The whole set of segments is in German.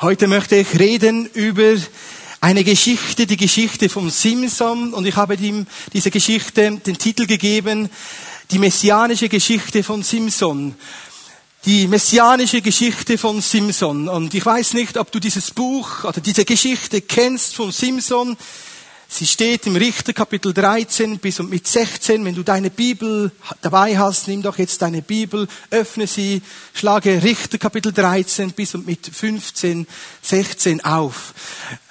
Heute möchte ich reden über eine Geschichte, die Geschichte von Simson und ich habe ihm diese Geschichte den Titel gegeben, die messianische Geschichte von Simson. Die messianische Geschichte von Simson. Und ich weiß nicht, ob du dieses Buch oder diese Geschichte kennst von Simson. Sie steht im Richter Kapitel 13 bis und mit 16. Wenn du deine Bibel dabei hast, nimm doch jetzt deine Bibel, öffne sie, schlage Richter Kapitel 13 bis und mit 15, 16 auf.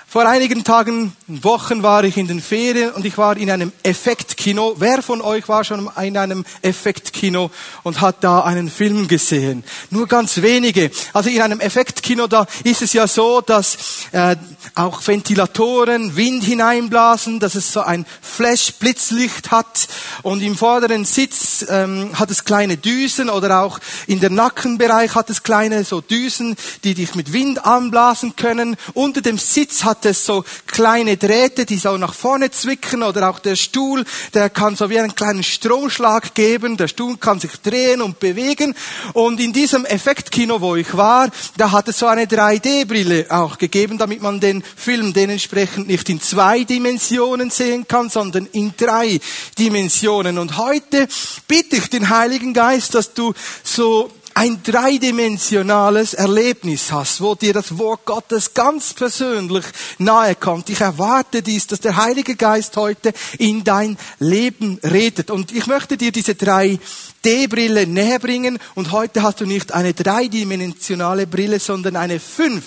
Vor einigen Tagen, Wochen war ich in den Ferien und ich war in einem Effektkino. Wer von euch war schon in einem Effektkino und hat da einen Film gesehen? Nur ganz wenige. Also in einem Effektkino, da ist es ja so, dass äh, auch Ventilatoren Wind hineinblasen, dass es so ein Flash-Blitzlicht hat und im vorderen Sitz ähm, hat es kleine Düsen oder auch in der Nackenbereich hat es kleine so Düsen, die dich mit Wind anblasen können. Unter dem Sitz hat hat es so kleine Drähte, die so nach vorne zwicken oder auch der Stuhl, der kann so wie einen kleinen Stromschlag geben. Der Stuhl kann sich drehen und bewegen. Und in diesem Effektkino, wo ich war, da hat es so eine 3D-Brille auch gegeben, damit man den Film dementsprechend nicht in zwei Dimensionen sehen kann, sondern in drei Dimensionen. Und heute bitte ich den Heiligen Geist, dass du so ein dreidimensionales Erlebnis hast, wo dir das Wort Gottes ganz persönlich nahe kommt. Ich erwarte dies, dass der Heilige Geist heute in dein Leben redet. Und ich möchte dir diese drei D-Brille näher bringen. Und heute hast du nicht eine dreidimensionale Brille, sondern eine fünf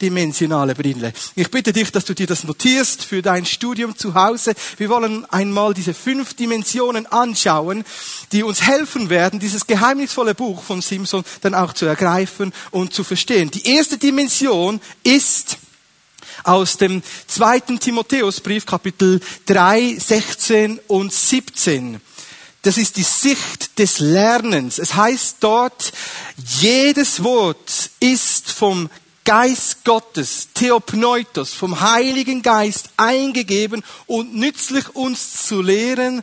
dimensionale Brille. Ich bitte dich, dass du dir das notierst für dein Studium zu Hause. Wir wollen einmal diese fünf Dimensionen anschauen, die uns helfen werden, dieses geheimnisvolle Buch von Simpson dann auch zu ergreifen und zu verstehen. Die erste Dimension ist aus dem zweiten Timotheusbrief, Kapitel 3, 16 und 17. Das ist die Sicht des Lernens. Es heißt dort, jedes Wort ist vom Geist Gottes, Theopneutos, vom Heiligen Geist eingegeben und nützlich uns zu lehren,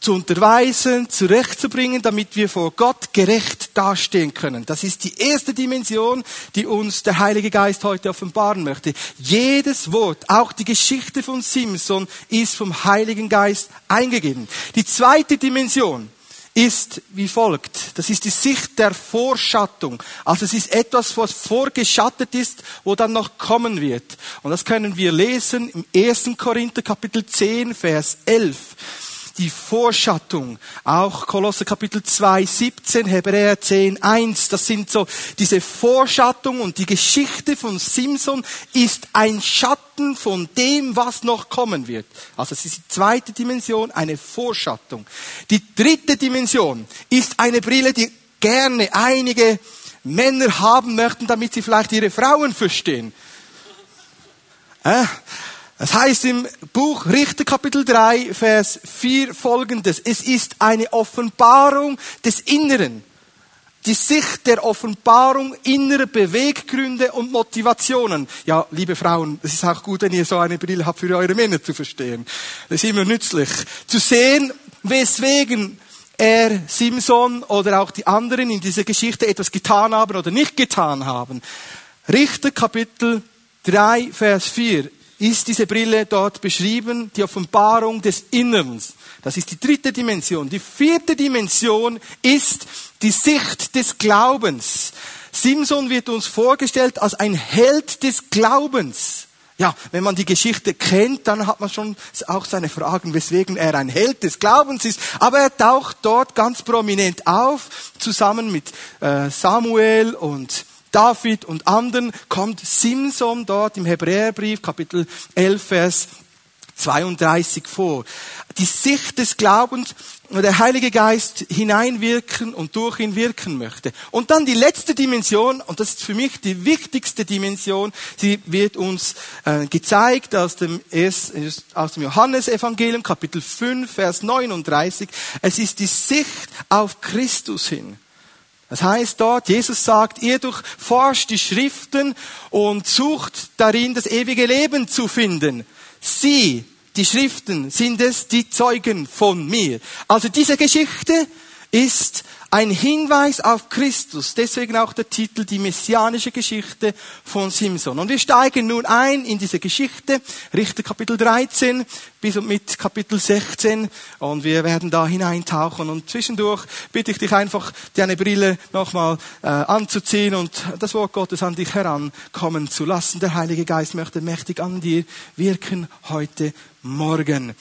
zu unterweisen, zurechtzubringen, damit wir vor Gott gerecht dastehen können. Das ist die erste Dimension, die uns der Heilige Geist heute offenbaren möchte. Jedes Wort, auch die Geschichte von Simson, ist vom Heiligen Geist eingegeben. Die zweite Dimension, ist wie folgt. Das ist die Sicht der Vorschattung. Also es ist etwas, was vorgeschattet ist, wo dann noch kommen wird. Und das können wir lesen im 1. Korinther Kapitel 10, Vers 11 die Vorschattung. Auch Kolosser Kapitel 2, 17, Hebräer 10, 1. Das sind so diese Vorschattung und die Geschichte von Simson ist ein Schatten von dem, was noch kommen wird. Also es ist die zweite Dimension, eine Vorschattung. Die dritte Dimension ist eine Brille, die gerne einige Männer haben möchten, damit sie vielleicht ihre Frauen verstehen. Äh? Es heißt im Buch Richter Kapitel 3, Vers 4 folgendes. Es ist eine Offenbarung des Inneren. Die Sicht der Offenbarung innerer Beweggründe und Motivationen. Ja, liebe Frauen, es ist auch gut, wenn ihr so eine Brille habt für eure Männer zu verstehen. Das ist immer nützlich. Zu sehen, weswegen er, Simson oder auch die anderen in dieser Geschichte etwas getan haben oder nicht getan haben. Richter Kapitel 3, Vers 4 ist diese Brille dort beschrieben, die Offenbarung des Innerns. Das ist die dritte Dimension. Die vierte Dimension ist die Sicht des Glaubens. Simson wird uns vorgestellt als ein Held des Glaubens. Ja, wenn man die Geschichte kennt, dann hat man schon auch seine Fragen, weswegen er ein Held des Glaubens ist. Aber er taucht dort ganz prominent auf, zusammen mit äh, Samuel und David und anderen kommt Simson dort im Hebräerbrief, Kapitel 11, Vers 32 vor. Die Sicht des Glaubens, wo der Heilige Geist hineinwirken und durch ihn wirken möchte. Und dann die letzte Dimension, und das ist für mich die wichtigste Dimension, sie wird uns äh, gezeigt aus dem, aus dem Johannesevangelium, Kapitel 5, Vers 39. Es ist die Sicht auf Christus hin. Das heißt dort, Jesus sagt, ihr durchforscht die Schriften und sucht darin das ewige Leben zu finden. Sie, die Schriften, sind es, die Zeugen von mir. Also diese Geschichte ist ein Hinweis auf Christus. Deswegen auch der Titel Die messianische Geschichte von Simson. Und wir steigen nun ein in diese Geschichte, Richter Kapitel 13 bis und mit Kapitel 16. Und wir werden da hineintauchen. Und zwischendurch bitte ich dich einfach, deine Brille nochmal äh, anzuziehen und das Wort Gottes an dich herankommen zu lassen. Der Heilige Geist möchte mächtig an dir wirken heute Morgen.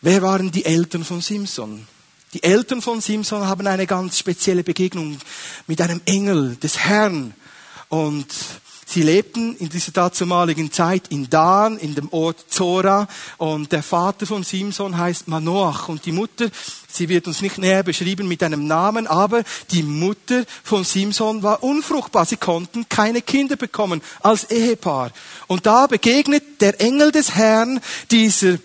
Wer waren die Eltern von Simson? Die Eltern von Simson haben eine ganz spezielle Begegnung mit einem Engel des Herrn. Und sie lebten in dieser dazumaligen Zeit in Dan, in dem Ort Zora. Und der Vater von Simson heißt Manoach. Und die Mutter, sie wird uns nicht näher beschrieben mit einem Namen, aber die Mutter von Simson war unfruchtbar. Sie konnten keine Kinder bekommen als Ehepaar. Und da begegnet der Engel des Herrn dieser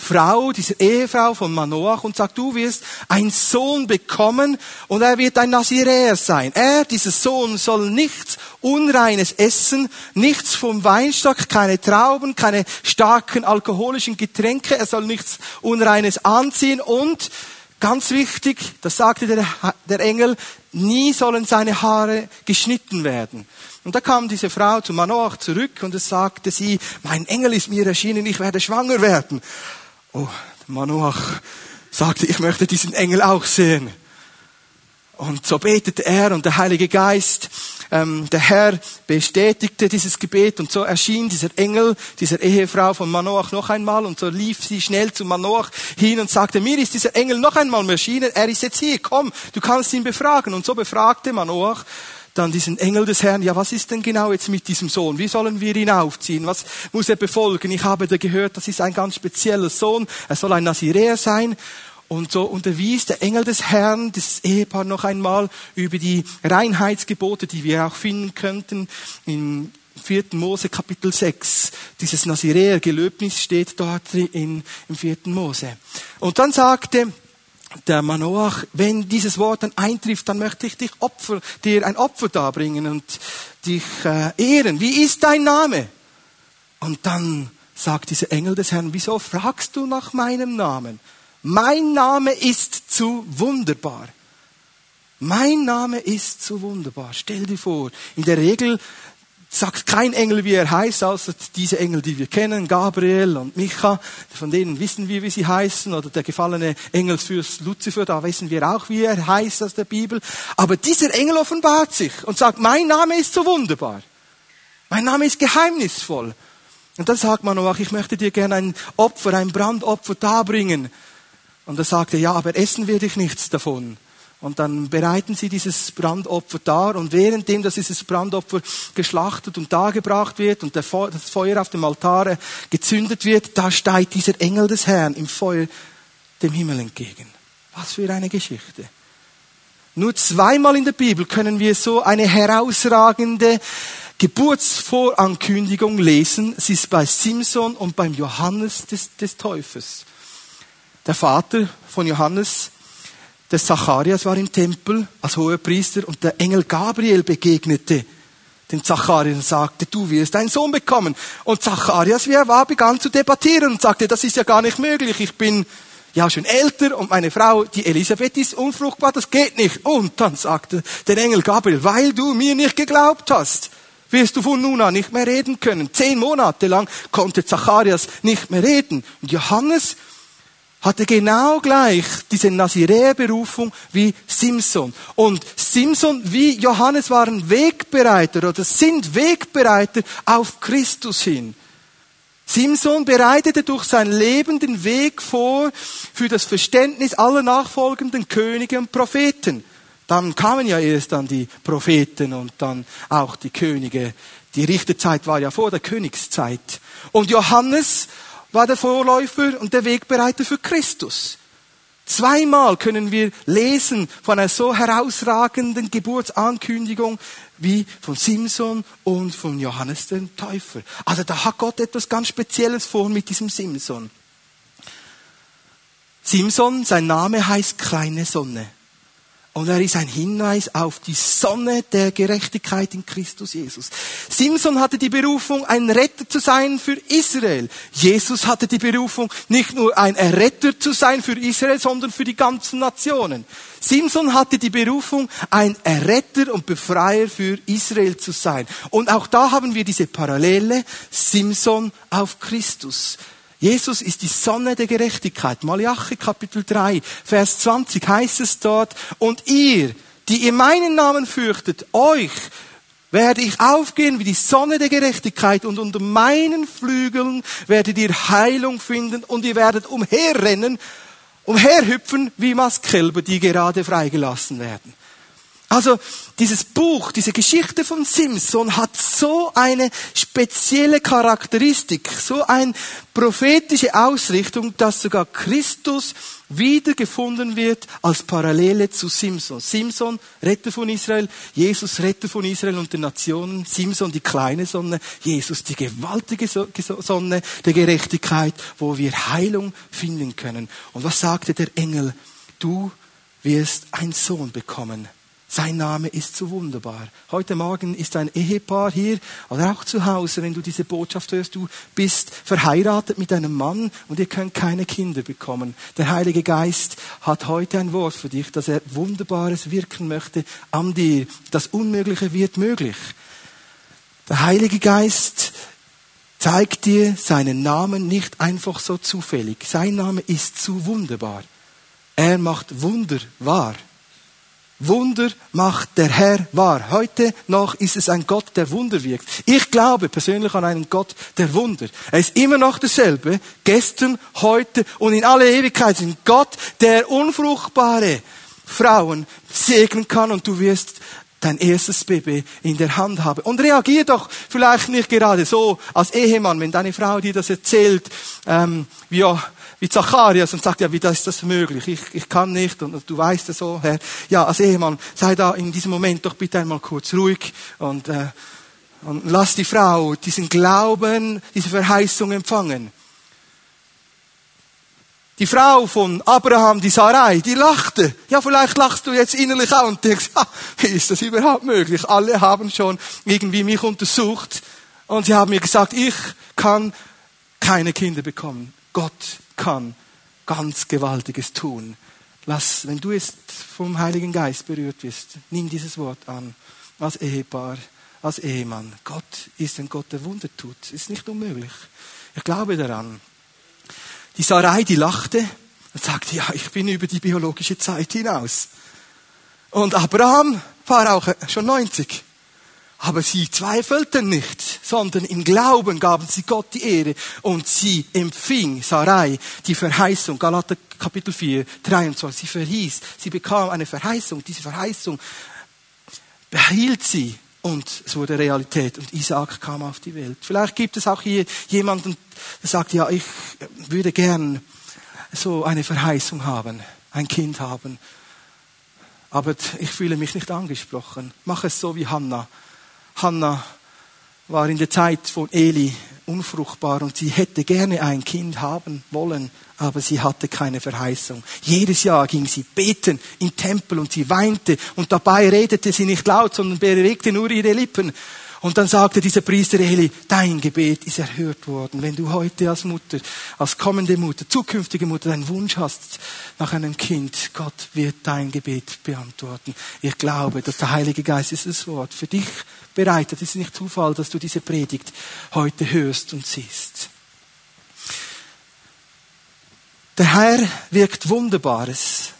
Frau, diese Ehefrau von Manoach und sagt, du wirst einen Sohn bekommen und er wird ein Naziräer sein. Er, dieser Sohn, soll nichts Unreines essen, nichts vom Weinstock, keine Trauben, keine starken alkoholischen Getränke, er soll nichts Unreines anziehen und Ganz wichtig, das sagte der, der, Engel, nie sollen seine Haare geschnitten werden. Und da kam diese Frau zu Manoach zurück und es sagte sie, mein Engel ist mir erschienen, ich werde schwanger werden. Oh, Manoach sagte, ich möchte diesen Engel auch sehen. Und so betete er und der Heilige Geist, ähm, der Herr bestätigte dieses Gebet und so erschien dieser Engel, dieser Ehefrau von Manoach noch einmal und so lief sie schnell zu Manoach hin und sagte, mir ist dieser Engel noch einmal erschienen, er ist jetzt hier, komm, du kannst ihn befragen. Und so befragte Manoach dann diesen Engel des Herrn, ja, was ist denn genau jetzt mit diesem Sohn? Wie sollen wir ihn aufziehen? Was muss er befolgen? Ich habe da gehört, das ist ein ganz spezieller Sohn. Er soll ein Naziräer sein. Und so unterwies der Engel des Herrn, das Ehepaar noch einmal über die Reinheitsgebote, die wir auch finden könnten im 4. Mose Kapitel 6. Dieses Naziräer-Gelöbnis steht dort in, im 4. Mose. Und dann sagte der Manoach, wenn dieses Wort dann eintrifft, dann möchte ich dich Opfer, dir ein Opfer darbringen und dich äh, ehren. Wie ist dein Name? Und dann sagt dieser Engel des Herrn, wieso fragst du nach meinem Namen? Mein Name ist zu wunderbar. Mein Name ist zu wunderbar. Stell dir vor, in der Regel sagt kein Engel, wie er heißt, außer diese Engel, die wir kennen, Gabriel und Micha, von denen wissen wir, wie sie heißen, oder der gefallene Engelsfürst Luzifer, da wissen wir auch, wie er heißt aus der Bibel. Aber dieser Engel offenbart sich und sagt, mein Name ist so wunderbar. Mein Name ist geheimnisvoll. Und dann sagt man auch, ich möchte dir gerne ein Opfer, ein Brandopfer darbringen. Und er sagte, ja, aber essen werde ich nichts davon. Und dann bereiten sie dieses Brandopfer dar und währenddem, dass dieses Brandopfer geschlachtet und dargebracht wird und das Feuer auf dem Altar gezündet wird, da steigt dieser Engel des Herrn im Feuer dem Himmel entgegen. Was für eine Geschichte. Nur zweimal in der Bibel können wir so eine herausragende Geburtsvorankündigung lesen. Sie ist bei Simson und beim Johannes des, des Täufers. Der Vater von Johannes der Zacharias war im Tempel als hoher Priester und der Engel Gabriel begegnete dem Zacharias und sagte, du wirst einen Sohn bekommen. Und Zacharias, wie er war, begann zu debattieren und sagte, das ist ja gar nicht möglich. Ich bin ja schon älter und meine Frau, die Elisabeth, ist unfruchtbar, das geht nicht. Und dann sagte der Engel Gabriel, weil du mir nicht geglaubt hast, wirst du von nun an nicht mehr reden können. Zehn Monate lang konnte Zacharias nicht mehr reden. Und Johannes hatte genau gleich diese Naziräerberufung wie Simson. Und Simson wie Johannes waren Wegbereiter oder sind Wegbereiter auf Christus hin. Simson bereitete durch sein Leben den Weg vor für das Verständnis aller nachfolgenden Könige und Propheten. Dann kamen ja erst dann die Propheten und dann auch die Könige. Die Richterzeit war ja vor der Königszeit. Und Johannes war der Vorläufer und der Wegbereiter für Christus. Zweimal können wir lesen von einer so herausragenden Geburtsankündigung wie von Simson und von Johannes dem Täufer. Also da hat Gott etwas ganz Spezielles vor mit diesem Simson. Simson, sein Name heißt kleine Sonne. Und er ist ein Hinweis auf die Sonne der Gerechtigkeit in Christus Jesus. Simson hatte die Berufung, ein Retter zu sein für Israel. Jesus hatte die Berufung, nicht nur ein Erretter zu sein für Israel, sondern für die ganzen Nationen. Simson hatte die Berufung, ein Erretter und Befreier für Israel zu sein. Und auch da haben wir diese Parallele, Simson auf Christus. Jesus ist die Sonne der Gerechtigkeit. Malachi Kapitel 3, Vers 20 heißt es dort, und ihr, die ihr meinen Namen fürchtet, euch werde ich aufgehen wie die Sonne der Gerechtigkeit und unter meinen Flügeln werdet ihr Heilung finden und ihr werdet umherrennen, umherhüpfen wie Mastkälber, die gerade freigelassen werden. Also dieses Buch, diese Geschichte von Simson hat so eine spezielle Charakteristik, so eine prophetische Ausrichtung, dass sogar Christus wiedergefunden wird als Parallele zu Simson. Simson, Retter von Israel, Jesus, Retter von Israel und den Nationen, Simson, die kleine Sonne, Jesus, die gewaltige Sonne der Gerechtigkeit, wo wir Heilung finden können. Und was sagte der Engel? Du wirst einen Sohn bekommen sein Name ist so wunderbar. Heute Morgen ist ein Ehepaar hier oder auch zu Hause, wenn du diese Botschaft hörst, du bist verheiratet mit einem Mann und ihr könnt keine Kinder bekommen. Der Heilige Geist hat heute ein Wort für dich, dass er Wunderbares wirken möchte an dir. Das Unmögliche wird möglich. Der Heilige Geist zeigt dir seinen Namen nicht einfach so zufällig. Sein Name ist zu wunderbar. Er macht Wunder wahr. Wunder macht der Herr wahr. Heute noch ist es ein Gott, der Wunder wirkt. Ich glaube persönlich an einen Gott der Wunder. Er ist immer noch derselbe, gestern, heute und in alle Ewigkeit. Ein Gott, der unfruchtbare Frauen segnen kann und du wirst dein erstes Baby in der Hand haben. Und reagier doch vielleicht nicht gerade so als Ehemann, wenn deine Frau dir das erzählt, ähm, wie, wie Zacharias und sagt, ja, wie ist das möglich? Ich, ich kann nicht und, du weißt es so, Herr. Ja, als Ehemann, sei da in diesem Moment doch bitte einmal kurz ruhig und, äh, und lass die Frau diesen Glauben, diese Verheißung empfangen. Die Frau von Abraham, die Sarai, die lachte. Ja, vielleicht lachst du jetzt innerlich auch und denkst, ah, wie ist das überhaupt möglich? Alle haben schon irgendwie mich untersucht und sie haben mir gesagt, ich kann keine Kinder bekommen. Gott kann ganz Gewaltiges tun. Lass, wenn du jetzt vom Heiligen Geist berührt wirst, nimm dieses Wort an. Als Ehepaar, als Ehemann. Gott ist ein Gott, der Wunder tut. Ist nicht unmöglich. Ich glaube daran. Die Sarai, die lachte und sagte, ja, ich bin über die biologische Zeit hinaus. Und Abraham war auch schon 90. Aber sie zweifelten nicht, sondern im Glauben gaben sie Gott die Ehre und sie empfing, Sarai, die Verheißung, Galater Kapitel 4, 23, sie verhieß, sie bekam eine Verheißung, diese Verheißung behielt sie und es wurde Realität. Und Isaac kam auf die Welt. Vielleicht gibt es auch hier jemanden, der sagt, ja, ich würde gern so eine Verheißung haben, ein Kind haben, aber ich fühle mich nicht angesprochen. Mach es so wie Hannah Hannah war in der Zeit von Eli unfruchtbar und sie hätte gerne ein Kind haben wollen, aber sie hatte keine Verheißung. Jedes Jahr ging sie beten im Tempel und sie weinte und dabei redete sie nicht laut, sondern bewegte nur ihre Lippen. Und dann sagte dieser Priester Eli, dein Gebet ist erhört worden. Wenn du heute als Mutter, als kommende Mutter, zukünftige Mutter einen Wunsch hast nach einem Kind, Gott wird dein Gebet beantworten. Ich glaube, dass der Heilige Geist ist das Wort für dich bereitet. Es ist nicht Zufall, dass du diese Predigt heute hörst und siehst. Der Herr wirkt Wunderbares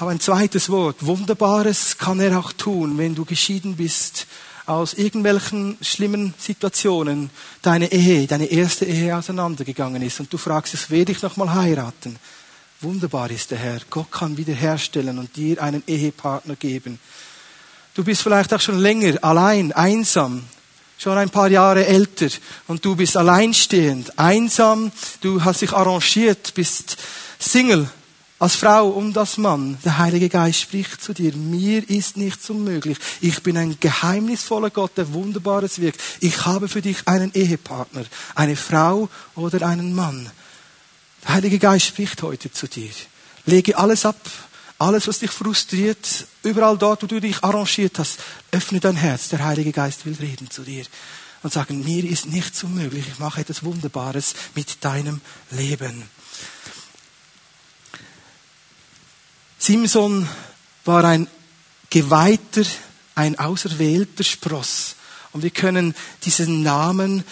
habe ein zweites Wort. Wunderbares kann er auch tun, wenn du geschieden bist aus irgendwelchen schlimmen Situationen, deine Ehe, deine erste Ehe auseinandergegangen ist und du fragst, es werde ich noch mal heiraten. Wunderbar ist der Herr. Gott kann wiederherstellen und dir einen Ehepartner geben. Du bist vielleicht auch schon länger allein, einsam, schon ein paar Jahre älter und du bist alleinstehend, einsam, du hast dich arrangiert, bist Single als Frau und als Mann, der Heilige Geist spricht zu dir, mir ist nichts unmöglich. Ich bin ein geheimnisvoller Gott, der Wunderbares wirkt. Ich habe für dich einen Ehepartner, eine Frau oder einen Mann. Der Heilige Geist spricht heute zu dir. Lege alles ab, Alles, was dich frustriert, überall dort, wo du dich arrangiert hast, öffne dein Herz. Der Heilige Geist will reden zu dir und sagen, mir ist nichts unmöglich. Ich mache etwas Wunderbares mit deinem Leben. Simson war ein geweihter, ein auserwählter Spross. Und wir können diesen Namen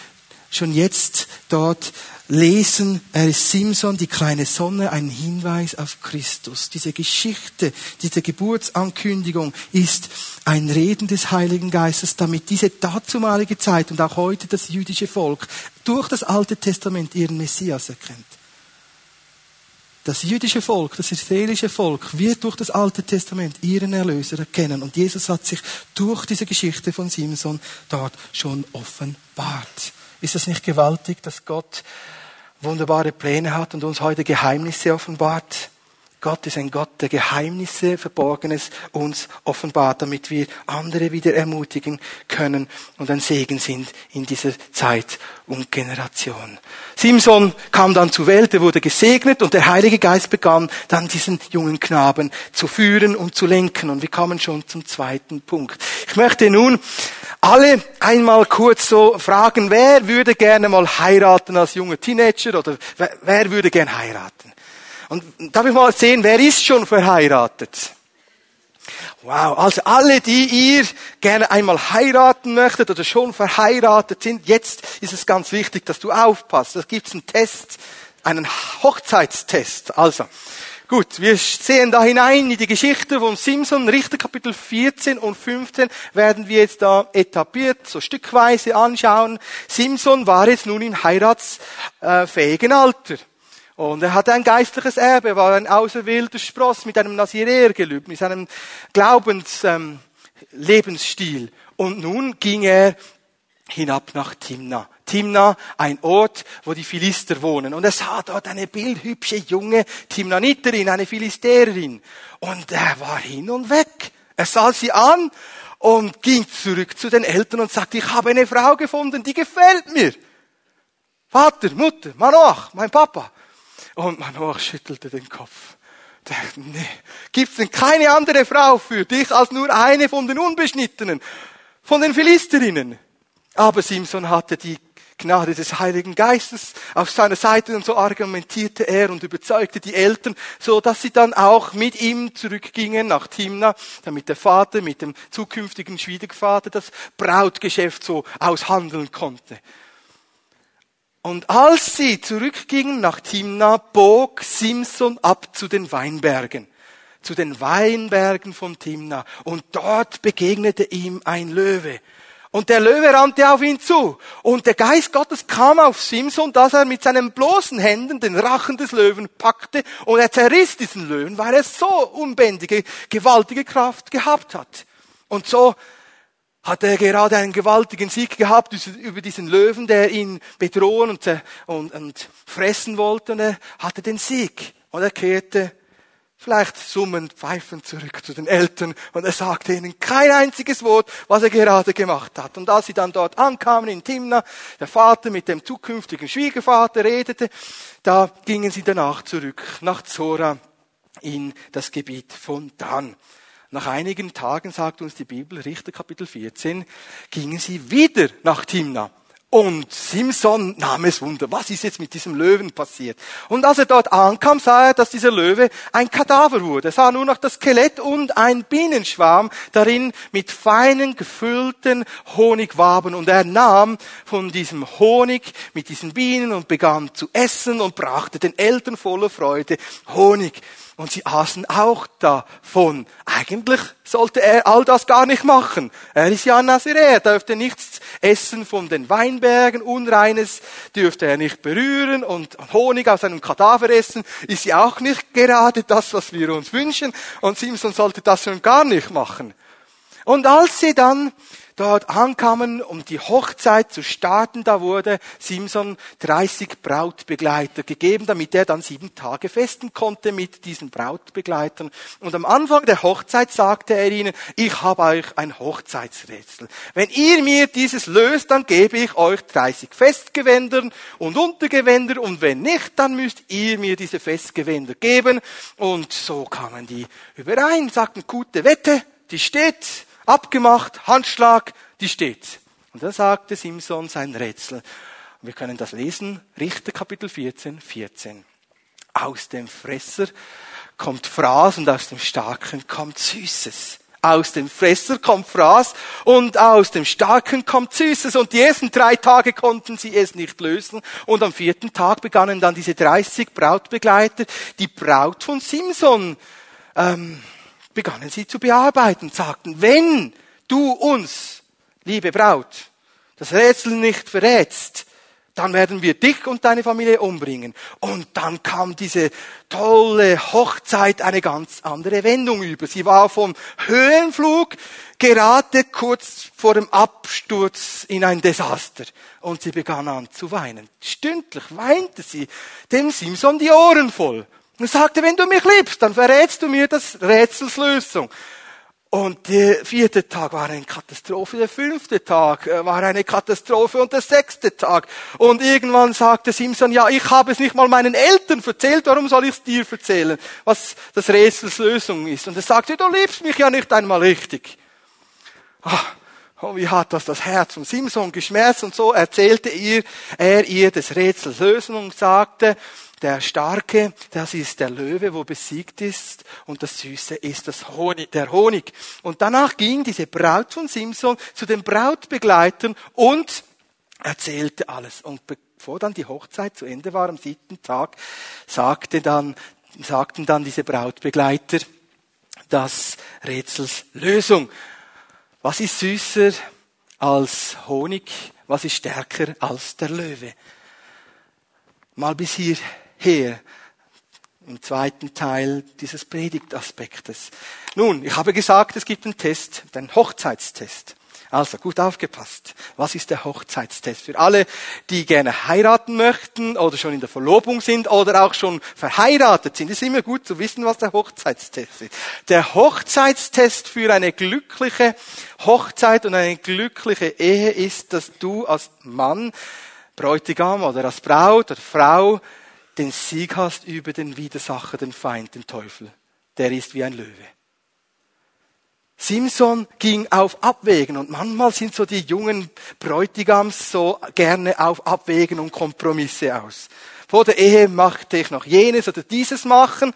schon jetzt dort lesen, er ist Simson, die kleine Sonne, ein Hinweis auf Christus. Diese Geschichte, diese Geburtsankündigung ist ein Reden des Heiligen Geistes, damit diese dazumalige Zeit und auch heute das jüdische Volk durch das Alte Testament ihren Messias erkennt. Das jüdische Volk, das israelische Volk wird durch das Alte Testament ihren Erlöser erkennen. Und Jesus hat sich durch diese Geschichte von Simson dort schon offenbart. Ist das nicht gewaltig, dass Gott wunderbare Pläne hat und uns heute Geheimnisse offenbart? Gott ist ein Gott, der Geheimnisse, Verborgenes uns offenbart, damit wir andere wieder ermutigen können und ein Segen sind in dieser Zeit und Generation. Simson kam dann zur Welt, er wurde gesegnet und der Heilige Geist begann dann diesen jungen Knaben zu führen und zu lenken. Und wir kommen schon zum zweiten Punkt. Ich möchte nun alle einmal kurz so fragen, wer würde gerne mal heiraten als junger Teenager oder wer, würde gern heiraten? Und darf ich mal sehen, wer ist schon verheiratet? Wow, also alle, die ihr gerne einmal heiraten möchtet oder schon verheiratet sind, jetzt ist es ganz wichtig, dass du aufpasst. Da gibt's einen Test, einen Hochzeitstest. Also, gut, wir sehen da hinein in die Geschichte von Simson, Richter Kapitel 14 und 15 werden wir jetzt da etabliert, so stückweise anschauen. Simson war jetzt nun im heiratsfähigen Alter. Und er hatte ein geistliches Erbe, war ein auserwählter Spross mit einem Naziräergelübnis, mit seinem Glaubenslebensstil. Ähm, und nun ging er hinab nach Timna. Timna, ein Ort, wo die Philister wohnen. Und er sah dort eine bildhübsche junge Timnaniterin, eine Philisterin. Und er war hin und weg. Er sah sie an und ging zurück zu den Eltern und sagte, ich habe eine Frau gefunden, die gefällt mir. Vater, Mutter, Manoach, mein Papa. Und Manoach schüttelte den Kopf. Der, nee, gibt's denn keine andere Frau für dich als nur eine von den Unbeschnittenen, von den Philisterinnen? Aber Simson hatte die Gnade des Heiligen Geistes auf seiner Seite und so argumentierte er und überzeugte die Eltern, so dass sie dann auch mit ihm zurückgingen nach Timna, damit der Vater mit dem zukünftigen Schwiegervater das Brautgeschäft so aushandeln konnte. Und als sie zurückgingen nach Timna, bog Simson ab zu den Weinbergen, zu den Weinbergen von Timna. Und dort begegnete ihm ein Löwe. Und der Löwe rannte auf ihn zu. Und der Geist Gottes kam auf Simson, dass er mit seinen bloßen Händen den Rachen des Löwen packte und er zerriss diesen Löwen, weil er so unbändige, gewaltige Kraft gehabt hat. Und so hat er gerade einen gewaltigen Sieg gehabt über diesen Löwen, der ihn bedrohen und, und, und fressen wollte. Und er hatte den Sieg. Und er kehrte vielleicht summend, pfeifend zurück zu den Eltern und er sagte ihnen kein einziges Wort, was er gerade gemacht hat. Und als sie dann dort ankamen in Timna, der Vater mit dem zukünftigen Schwiegervater redete, da gingen sie danach zurück nach Zora in das Gebiet von Dan. Nach einigen Tagen, sagt uns die Bibel, Richter Kapitel 14, gingen sie wieder nach Timna. Und Simson nahm es Wunder. Was ist jetzt mit diesem Löwen passiert? Und als er dort ankam, sah er, dass dieser Löwe ein Kadaver wurde. Er sah nur noch das Skelett und ein Bienenschwarm darin mit feinen, gefüllten Honigwaben. Und er nahm von diesem Honig mit diesen Bienen und begann zu essen und brachte den Eltern voller Freude Honig. Und sie aßen auch davon. Eigentlich sollte er all das gar nicht machen. Er ist ja ein Naziräer, dürfte nichts essen von den Weinbergen, Unreines dürfte er nicht berühren und Honig aus einem Kadaver essen ist ja auch nicht gerade das, was wir uns wünschen. Und Simson sollte das schon gar nicht machen. Und als sie dann dort ankamen, um die Hochzeit zu starten, da wurde Simson 30 Brautbegleiter gegeben, damit er dann sieben Tage festen konnte mit diesen Brautbegleitern. Und am Anfang der Hochzeit sagte er ihnen, ich habe euch ein Hochzeitsrätsel. Wenn ihr mir dieses löst, dann gebe ich euch 30 Festgewänder und Untergewänder und wenn nicht, dann müsst ihr mir diese Festgewänder geben. Und so kamen die überein, sagten, gute Wette, die steht, abgemacht, Handschlag, die steht. Und da sagte Simson sein Rätsel. Wir können das lesen, Richter Kapitel 14, 14. Aus dem Fresser kommt Fraß und aus dem Starken kommt Süßes. Aus dem Fresser kommt Fraß und aus dem Starken kommt Süßes. Und die ersten drei Tage konnten sie es nicht lösen. Und am vierten Tag begannen dann diese 30 Brautbegleiter, die Braut von Simson, ähm, begannen sie zu bearbeiten, sagten, wenn du uns, liebe Braut, das Rätsel nicht verrätst, dann werden wir dich und deine Familie umbringen. Und dann kam diese tolle Hochzeit eine ganz andere Wendung über. Sie war vom Höhenflug gerade kurz vor dem Absturz in ein Desaster. Und sie begann an zu weinen. Stündlich weinte sie dem Simson die Ohren voll. Und sagte, wenn du mich liebst, dann verrätst du mir das Rätselslösung. Und der vierte Tag war eine Katastrophe, der fünfte Tag äh, war eine Katastrophe und der sechste Tag. Und irgendwann sagte Simson, ja, ich habe es nicht mal meinen Eltern erzählt, warum soll ich es dir erzählen, was das Rätselslösung ist. Und er sagte, du liebst mich ja nicht einmal richtig. Ach, oh, wie hat das das Herz von Simson geschmerzt und so erzählte ihr, er ihr das Rätselslösung und sagte, der Starke, das ist der Löwe, wo besiegt ist, und das Süße ist das Honig, der Honig. Und danach ging diese Braut von Simson zu den Brautbegleitern und erzählte alles. Und bevor dann die Hochzeit zu Ende war, am siebten Tag, sagte dann, sagten dann diese Brautbegleiter das Rätsels Lösung. Was ist süßer als Honig? Was ist stärker als der Löwe? Mal bis hier her im zweiten Teil dieses Predigtaspektes. Nun, ich habe gesagt, es gibt einen Test, den Hochzeitstest. Also gut aufgepasst. Was ist der Hochzeitstest? Für alle, die gerne heiraten möchten oder schon in der Verlobung sind oder auch schon verheiratet sind, ist immer gut zu wissen, was der Hochzeitstest ist. Der Hochzeitstest für eine glückliche Hochzeit und eine glückliche Ehe ist, dass du als Mann, Bräutigam oder als Braut oder Frau den Sieg hast über den Widersacher, den Feind, den Teufel. Der ist wie ein Löwe. Simson ging auf Abwägen und manchmal sind so die jungen Bräutigams so gerne auf Abwägen und Kompromisse aus. Vor der Ehe machte ich noch jenes oder dieses machen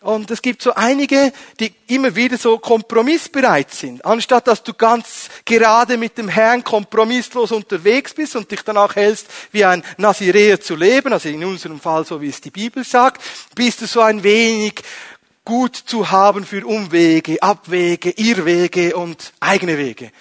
und es gibt so einige, die immer wieder so kompromissbereit sind. Anstatt dass du ganz gerade mit dem Herrn kompromisslos unterwegs bist und dich danach hältst, wie ein Naziräer zu leben, also in unserem Fall so wie es die Bibel sagt, bist du so ein wenig gut zu haben für Umwege, Abwege, Irrwege und eigene Wege.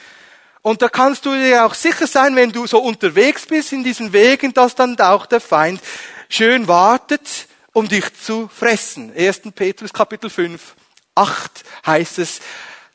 Und da kannst du dir auch sicher sein, wenn du so unterwegs bist in diesen Wegen, dass dann auch der Feind schön wartet, um dich zu fressen. 1. Petrus Kapitel 5, 8 heißt es,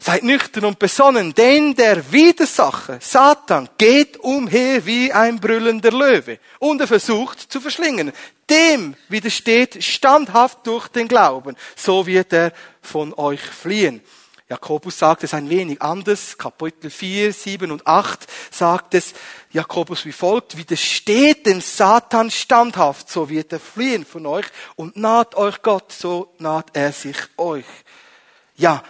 seid nüchtern und besonnen, denn der Widersacher, Satan, geht umher wie ein brüllender Löwe und er versucht zu verschlingen. Dem widersteht standhaft durch den Glauben, so wird er von euch fliehen. Jakobus sagt es ein wenig anders. Kapitel 4, 7 und 8 sagt es Jakobus wie folgt. Widersteht dem Satan standhaft, so wird er fliehen von euch. Und naht euch Gott, so naht er sich euch. Ja,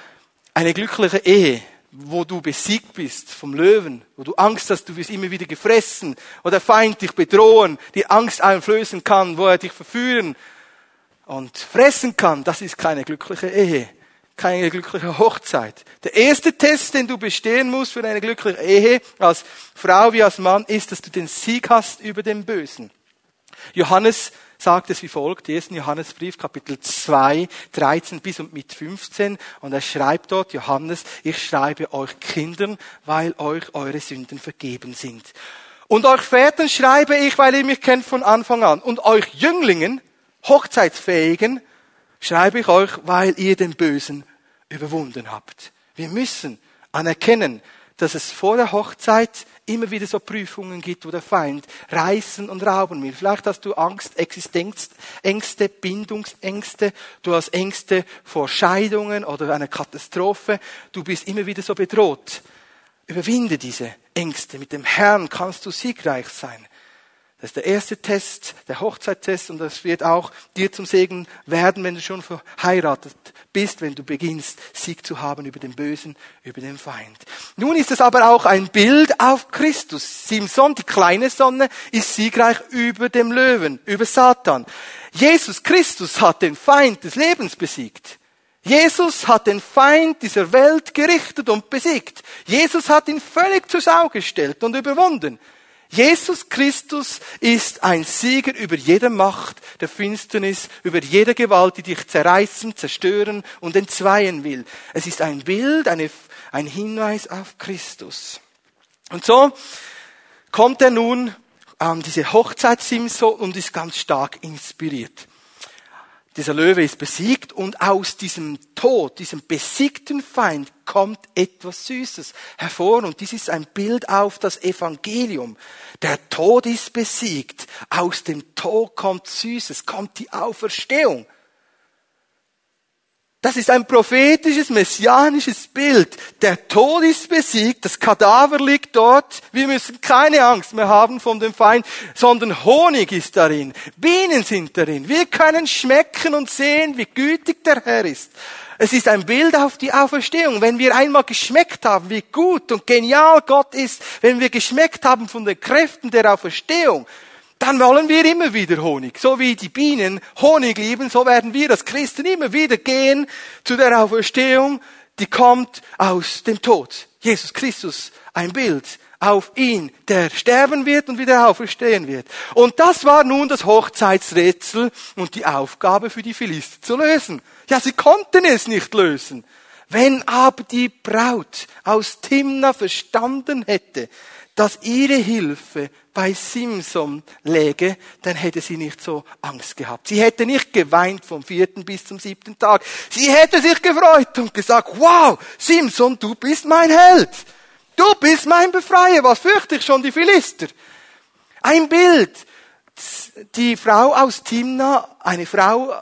eine glückliche Ehe, wo du besiegt bist vom Löwen, wo du Angst hast, du wirst immer wieder gefressen, wo der Feind dich bedrohen, die Angst einflößen kann, wo er dich verführen und fressen kann, das ist keine glückliche Ehe keine glückliche Hochzeit. Der erste Test, den du bestehen musst für eine glückliche Ehe, als Frau wie als Mann, ist, dass du den Sieg hast über den Bösen. Johannes sagt es wie folgt, 1. Johannesbrief, Kapitel 2, 13 bis und mit 15, und er schreibt dort, Johannes, ich schreibe euch Kindern, weil euch eure Sünden vergeben sind. Und euch Vätern schreibe ich, weil ihr mich kennt von Anfang an. Und euch Jünglingen, Hochzeitsfähigen, schreibe ich euch, weil ihr den Bösen überwunden habt. Wir müssen anerkennen, dass es vor der Hochzeit immer wieder so Prüfungen gibt, wo der Feind reißen und rauben will. Vielleicht hast du Angst, Existenzängste, Bindungsängste, du hast Ängste vor Scheidungen oder einer Katastrophe. Du bist immer wieder so bedroht. Überwinde diese Ängste. Mit dem Herrn kannst du siegreich sein. Das ist der erste Test, der Hochzeittest, und das wird auch dir zum Segen werden, wenn du schon verheiratet bist, wenn du beginnst, Sieg zu haben über den Bösen, über den Feind. Nun ist es aber auch ein Bild auf Christus. Simson, die kleine Sonne, ist siegreich über dem Löwen, über Satan. Jesus Christus hat den Feind des Lebens besiegt. Jesus hat den Feind dieser Welt gerichtet und besiegt. Jesus hat ihn völlig zur Sau gestellt und überwunden. Jesus Christus ist ein Sieger über jede Macht der Finsternis, über jede Gewalt, die dich zerreißen, zerstören und entzweien will. Es ist ein Bild, eine, ein Hinweis auf Christus. Und so kommt er nun an diese Hochzeitssimson und ist ganz stark inspiriert. Dieser Löwe ist besiegt und aus diesem Tod, diesem besiegten Feind kommt etwas Süßes hervor und dies ist ein Bild auf das Evangelium. Der Tod ist besiegt. Aus dem Tod kommt Süßes, kommt die Auferstehung. Das ist ein prophetisches, messianisches Bild. Der Tod ist besiegt, das Kadaver liegt dort. Wir müssen keine Angst mehr haben von dem Feind, sondern Honig ist darin. Bienen sind darin. Wir können schmecken und sehen, wie gütig der Herr ist. Es ist ein Bild auf die Auferstehung. Wenn wir einmal geschmeckt haben, wie gut und genial Gott ist, wenn wir geschmeckt haben von den Kräften der Auferstehung, dann wollen wir immer wieder Honig. So wie die Bienen Honig lieben, so werden wir als Christen immer wieder gehen zu der Auferstehung, die kommt aus dem Tod. Jesus Christus, ein Bild auf ihn, der sterben wird und wieder auferstehen wird. Und das war nun das Hochzeitsrätsel und die Aufgabe für die Philister zu lösen. Ja, sie konnten es nicht lösen. Wenn aber die Braut aus Timna verstanden hätte, dass ihre Hilfe bei Simson läge, dann hätte sie nicht so Angst gehabt. Sie hätte nicht geweint vom vierten bis zum siebten Tag. Sie hätte sich gefreut und gesagt, wow, Simson, du bist mein Held. Du bist mein Befreier. Was fürchte ich schon, die Philister? Ein Bild. Die Frau aus Timna, eine Frau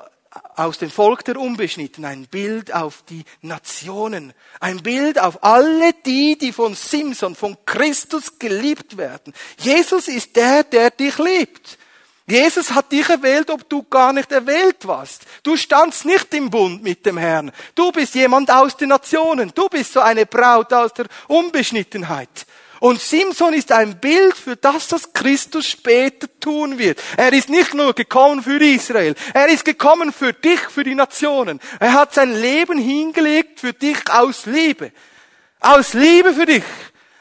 aus dem Volk der Unbeschnitten, ein Bild auf die Nationen, ein Bild auf alle die, die von Simson, von Christus geliebt werden. Jesus ist der, der dich liebt. Jesus hat dich erwählt, ob du gar nicht erwählt warst. Du standst nicht im Bund mit dem Herrn. Du bist jemand aus den Nationen. Du bist so eine Braut aus der Unbeschnittenheit. Und Simson ist ein Bild für das, was Christus später tun wird. Er ist nicht nur gekommen für Israel, er ist gekommen für dich, für die Nationen. Er hat sein Leben hingelegt für dich aus Liebe. Aus Liebe für dich.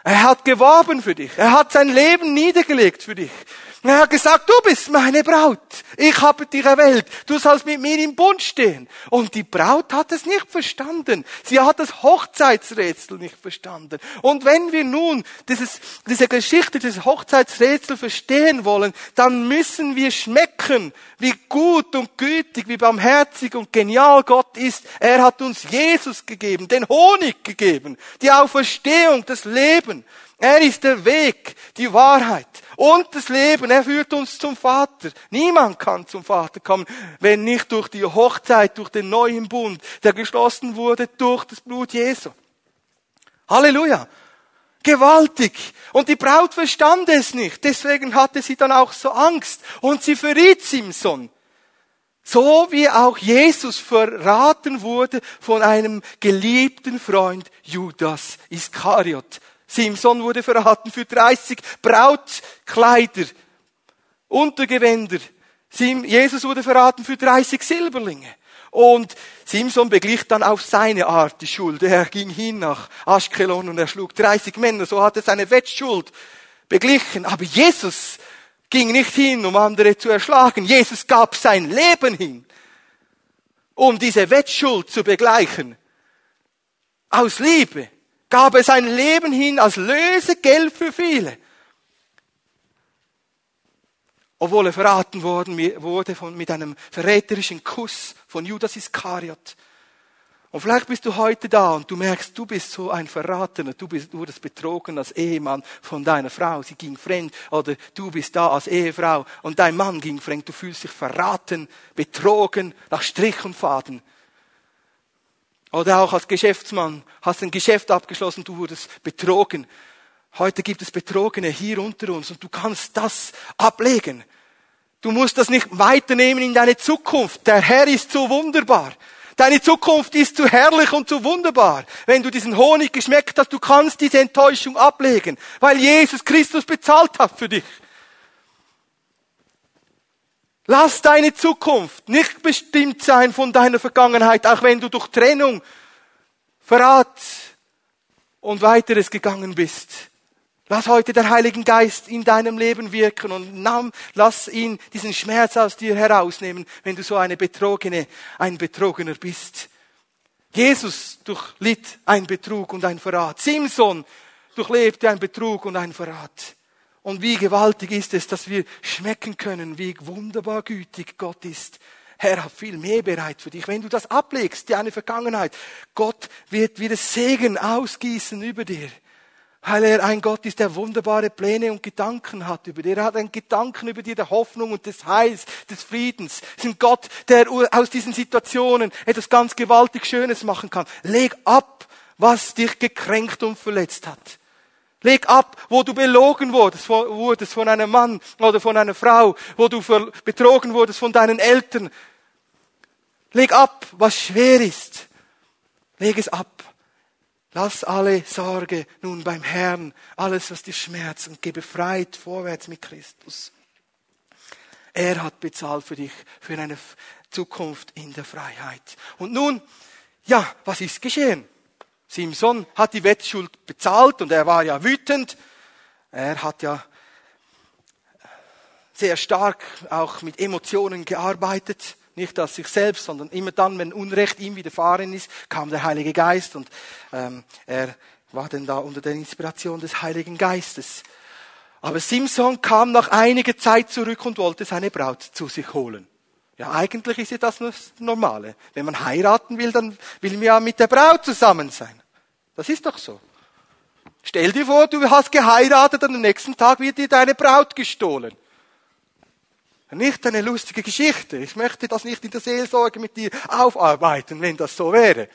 Er hat geworben für dich. Er hat sein Leben niedergelegt für dich. Er hat gesagt, du bist meine Braut. Ich habe dich erwählt. Du sollst mit mir im Bund stehen. Und die Braut hat es nicht verstanden. Sie hat das Hochzeitsrätsel nicht verstanden. Und wenn wir nun dieses, diese Geschichte des Hochzeitsrätsels verstehen wollen, dann müssen wir schmecken, wie gut und gütig, wie barmherzig und genial Gott ist. Er hat uns Jesus gegeben, den Honig gegeben, die Auferstehung, das Leben. Er ist der Weg, die Wahrheit und das Leben. Er führt uns zum Vater. Niemand kann zum Vater kommen, wenn nicht durch die Hochzeit, durch den neuen Bund, der geschlossen wurde durch das Blut Jesu. Halleluja. Gewaltig. Und die Braut verstand es nicht. Deswegen hatte sie dann auch so Angst. Und sie verriet Simson. So wie auch Jesus verraten wurde von einem geliebten Freund Judas Iskariot. Simson wurde verraten für 30 Brautkleider, Untergewänder. Jesus wurde verraten für 30 Silberlinge. Und Simson beglich dann auf seine Art die Schuld. Er ging hin nach Aschkelon und er schlug 30 Männer. So hat er seine Wettschuld beglichen. Aber Jesus ging nicht hin, um andere zu erschlagen. Jesus gab sein Leben hin, um diese Wettschuld zu begleichen. Aus Liebe gab er sein Leben hin als Lösegeld für viele. Obwohl er verraten worden wurde von, mit einem verräterischen Kuss von Judas Iskariot. Und vielleicht bist du heute da und du merkst, du bist so ein Verratener, du bist, du wurdest betrogen als Ehemann von deiner Frau, sie ging fremd, oder du bist da als Ehefrau und dein Mann ging fremd, du fühlst dich verraten, betrogen, nach Strich und Faden. Oder auch als Geschäftsmann, hast ein Geschäft abgeschlossen, du wurdest betrogen. Heute gibt es Betrogene hier unter uns und du kannst das ablegen. Du musst das nicht weiternehmen in deine Zukunft. Der Herr ist so wunderbar. Deine Zukunft ist zu herrlich und zu wunderbar. Wenn du diesen Honig geschmeckt hast, du kannst diese Enttäuschung ablegen, weil Jesus Christus bezahlt hat für dich. Lass deine Zukunft nicht bestimmt sein von deiner Vergangenheit, auch wenn du durch Trennung, Verrat und weiteres gegangen bist. Lass heute der Heiligen Geist in deinem Leben wirken und nahm, lass ihn diesen Schmerz aus dir herausnehmen, wenn du so eine Betrogene, ein Betrogener bist. Jesus durchlitt ein Betrug und ein Verrat. Simson durchlebte ein Betrug und ein Verrat. Und wie gewaltig ist es, dass wir schmecken können, wie wunderbar gütig Gott ist. Herr hat viel mehr bereit für dich. Wenn du das ablegst, deine Vergangenheit, Gott wird wieder Segen ausgießen über dir weil er ein Gott ist, der wunderbare Pläne und Gedanken hat über dir. Er hat einen Gedanken über dir der Hoffnung und des Heils, des Friedens. Es ist ein Gott, der aus diesen Situationen etwas ganz gewaltig Schönes machen kann. Leg ab, was dich gekränkt und verletzt hat. Leg ab, wo du belogen wurdest, von einem Mann oder von einer Frau, wo du betrogen wurdest von deinen Eltern. Leg ab, was schwer ist. Leg es ab. Lass alle Sorge nun beim Herrn, alles, was dir schmerzt, und geh befreit vorwärts mit Christus. Er hat bezahlt für dich, für eine Zukunft in der Freiheit. Und nun, ja, was ist geschehen? Simson hat die Wettschuld bezahlt und er war ja wütend. Er hat ja sehr stark auch mit Emotionen gearbeitet nicht aus sich selbst, sondern immer dann, wenn Unrecht ihm widerfahren ist, kam der Heilige Geist und ähm, er war dann da unter der Inspiration des Heiligen Geistes. Aber Simson kam nach einiger Zeit zurück und wollte seine Braut zu sich holen. Ja, eigentlich ist ja das das Normale. Wenn man heiraten will, dann will man ja mit der Braut zusammen sein. Das ist doch so. Stell dir vor, du hast geheiratet und am nächsten Tag wird dir deine Braut gestohlen. Nicht eine lustige Geschichte. Ich möchte das nicht in der Seelsorge mit dir aufarbeiten, wenn das so wäre.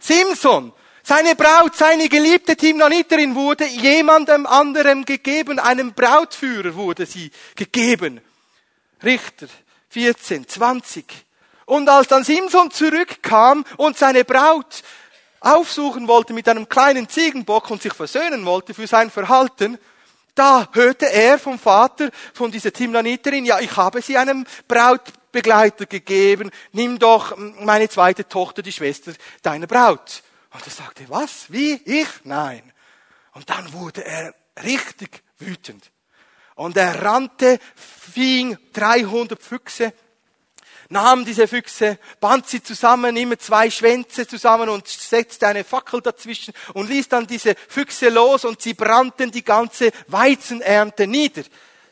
Simson, seine Braut, seine geliebte Timnaniterin wurde jemandem anderem gegeben, einem Brautführer wurde sie gegeben. Richter 14, 20. Und als dann Simson zurückkam und seine Braut aufsuchen wollte mit einem kleinen Ziegenbock und sich versöhnen wollte für sein Verhalten, da hörte er vom Vater von dieser Timnaniterin, ja, ich habe sie einem Brautbegleiter gegeben, nimm doch meine zweite Tochter, die Schwester deiner Braut. Und er sagte, was? Wie? Ich? Nein. Und dann wurde er richtig wütend. Und er rannte, fing 300 Füchse nahm diese Füchse, band sie zusammen, immer zwei Schwänze zusammen und setzte eine Fackel dazwischen und ließ dann diese Füchse los und sie brannten die ganze Weizenernte nieder.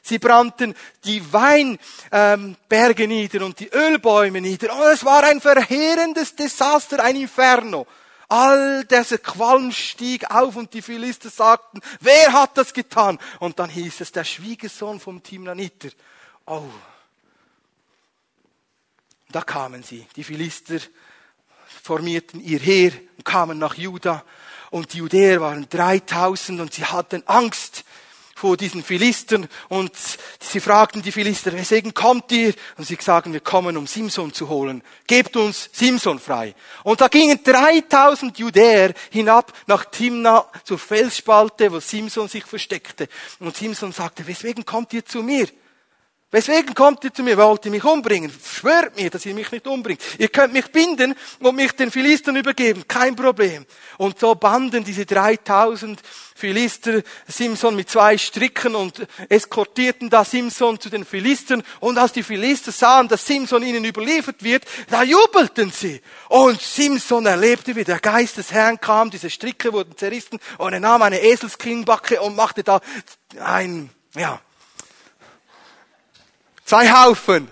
Sie brannten die Weinberge ähm, nieder und die Ölbäume nieder. Und es war ein verheerendes Desaster, ein Inferno. All dieser Qualm stieg auf und die Philister sagten, wer hat das getan? Und dann hieß es, der Schwiegersohn vom Timnaniter. Oh, da kamen sie. Die Philister formierten ihr Heer und kamen nach Juda. Und die Judäer waren 3000 und sie hatten Angst vor diesen Philistern und sie fragten die Philister, weswegen kommt ihr? Und sie sagen, wir kommen, um Simson zu holen. Gebt uns Simson frei. Und da gingen 3000 Judäer hinab nach Timna zur Felsspalte, wo Simson sich versteckte. Und Simson sagte, weswegen kommt ihr zu mir? Weswegen kommt ihr zu mir? Wollt ihr mich umbringen? Schwört mir, dass ihr mich nicht umbringt. Ihr könnt mich binden und mich den Philistern übergeben. Kein Problem. Und so banden diese 3000 Philister Simson mit zwei Stricken und eskortierten da Simson zu den Philistern. Und als die Philister sahen, dass Simson ihnen überliefert wird, da jubelten sie. Und Simson erlebte, wie der Geist des Herrn kam, diese Stricke wurden zerrissen und er nahm eine Eselskinnbacke und machte da ein, ja, Zwei Haufen.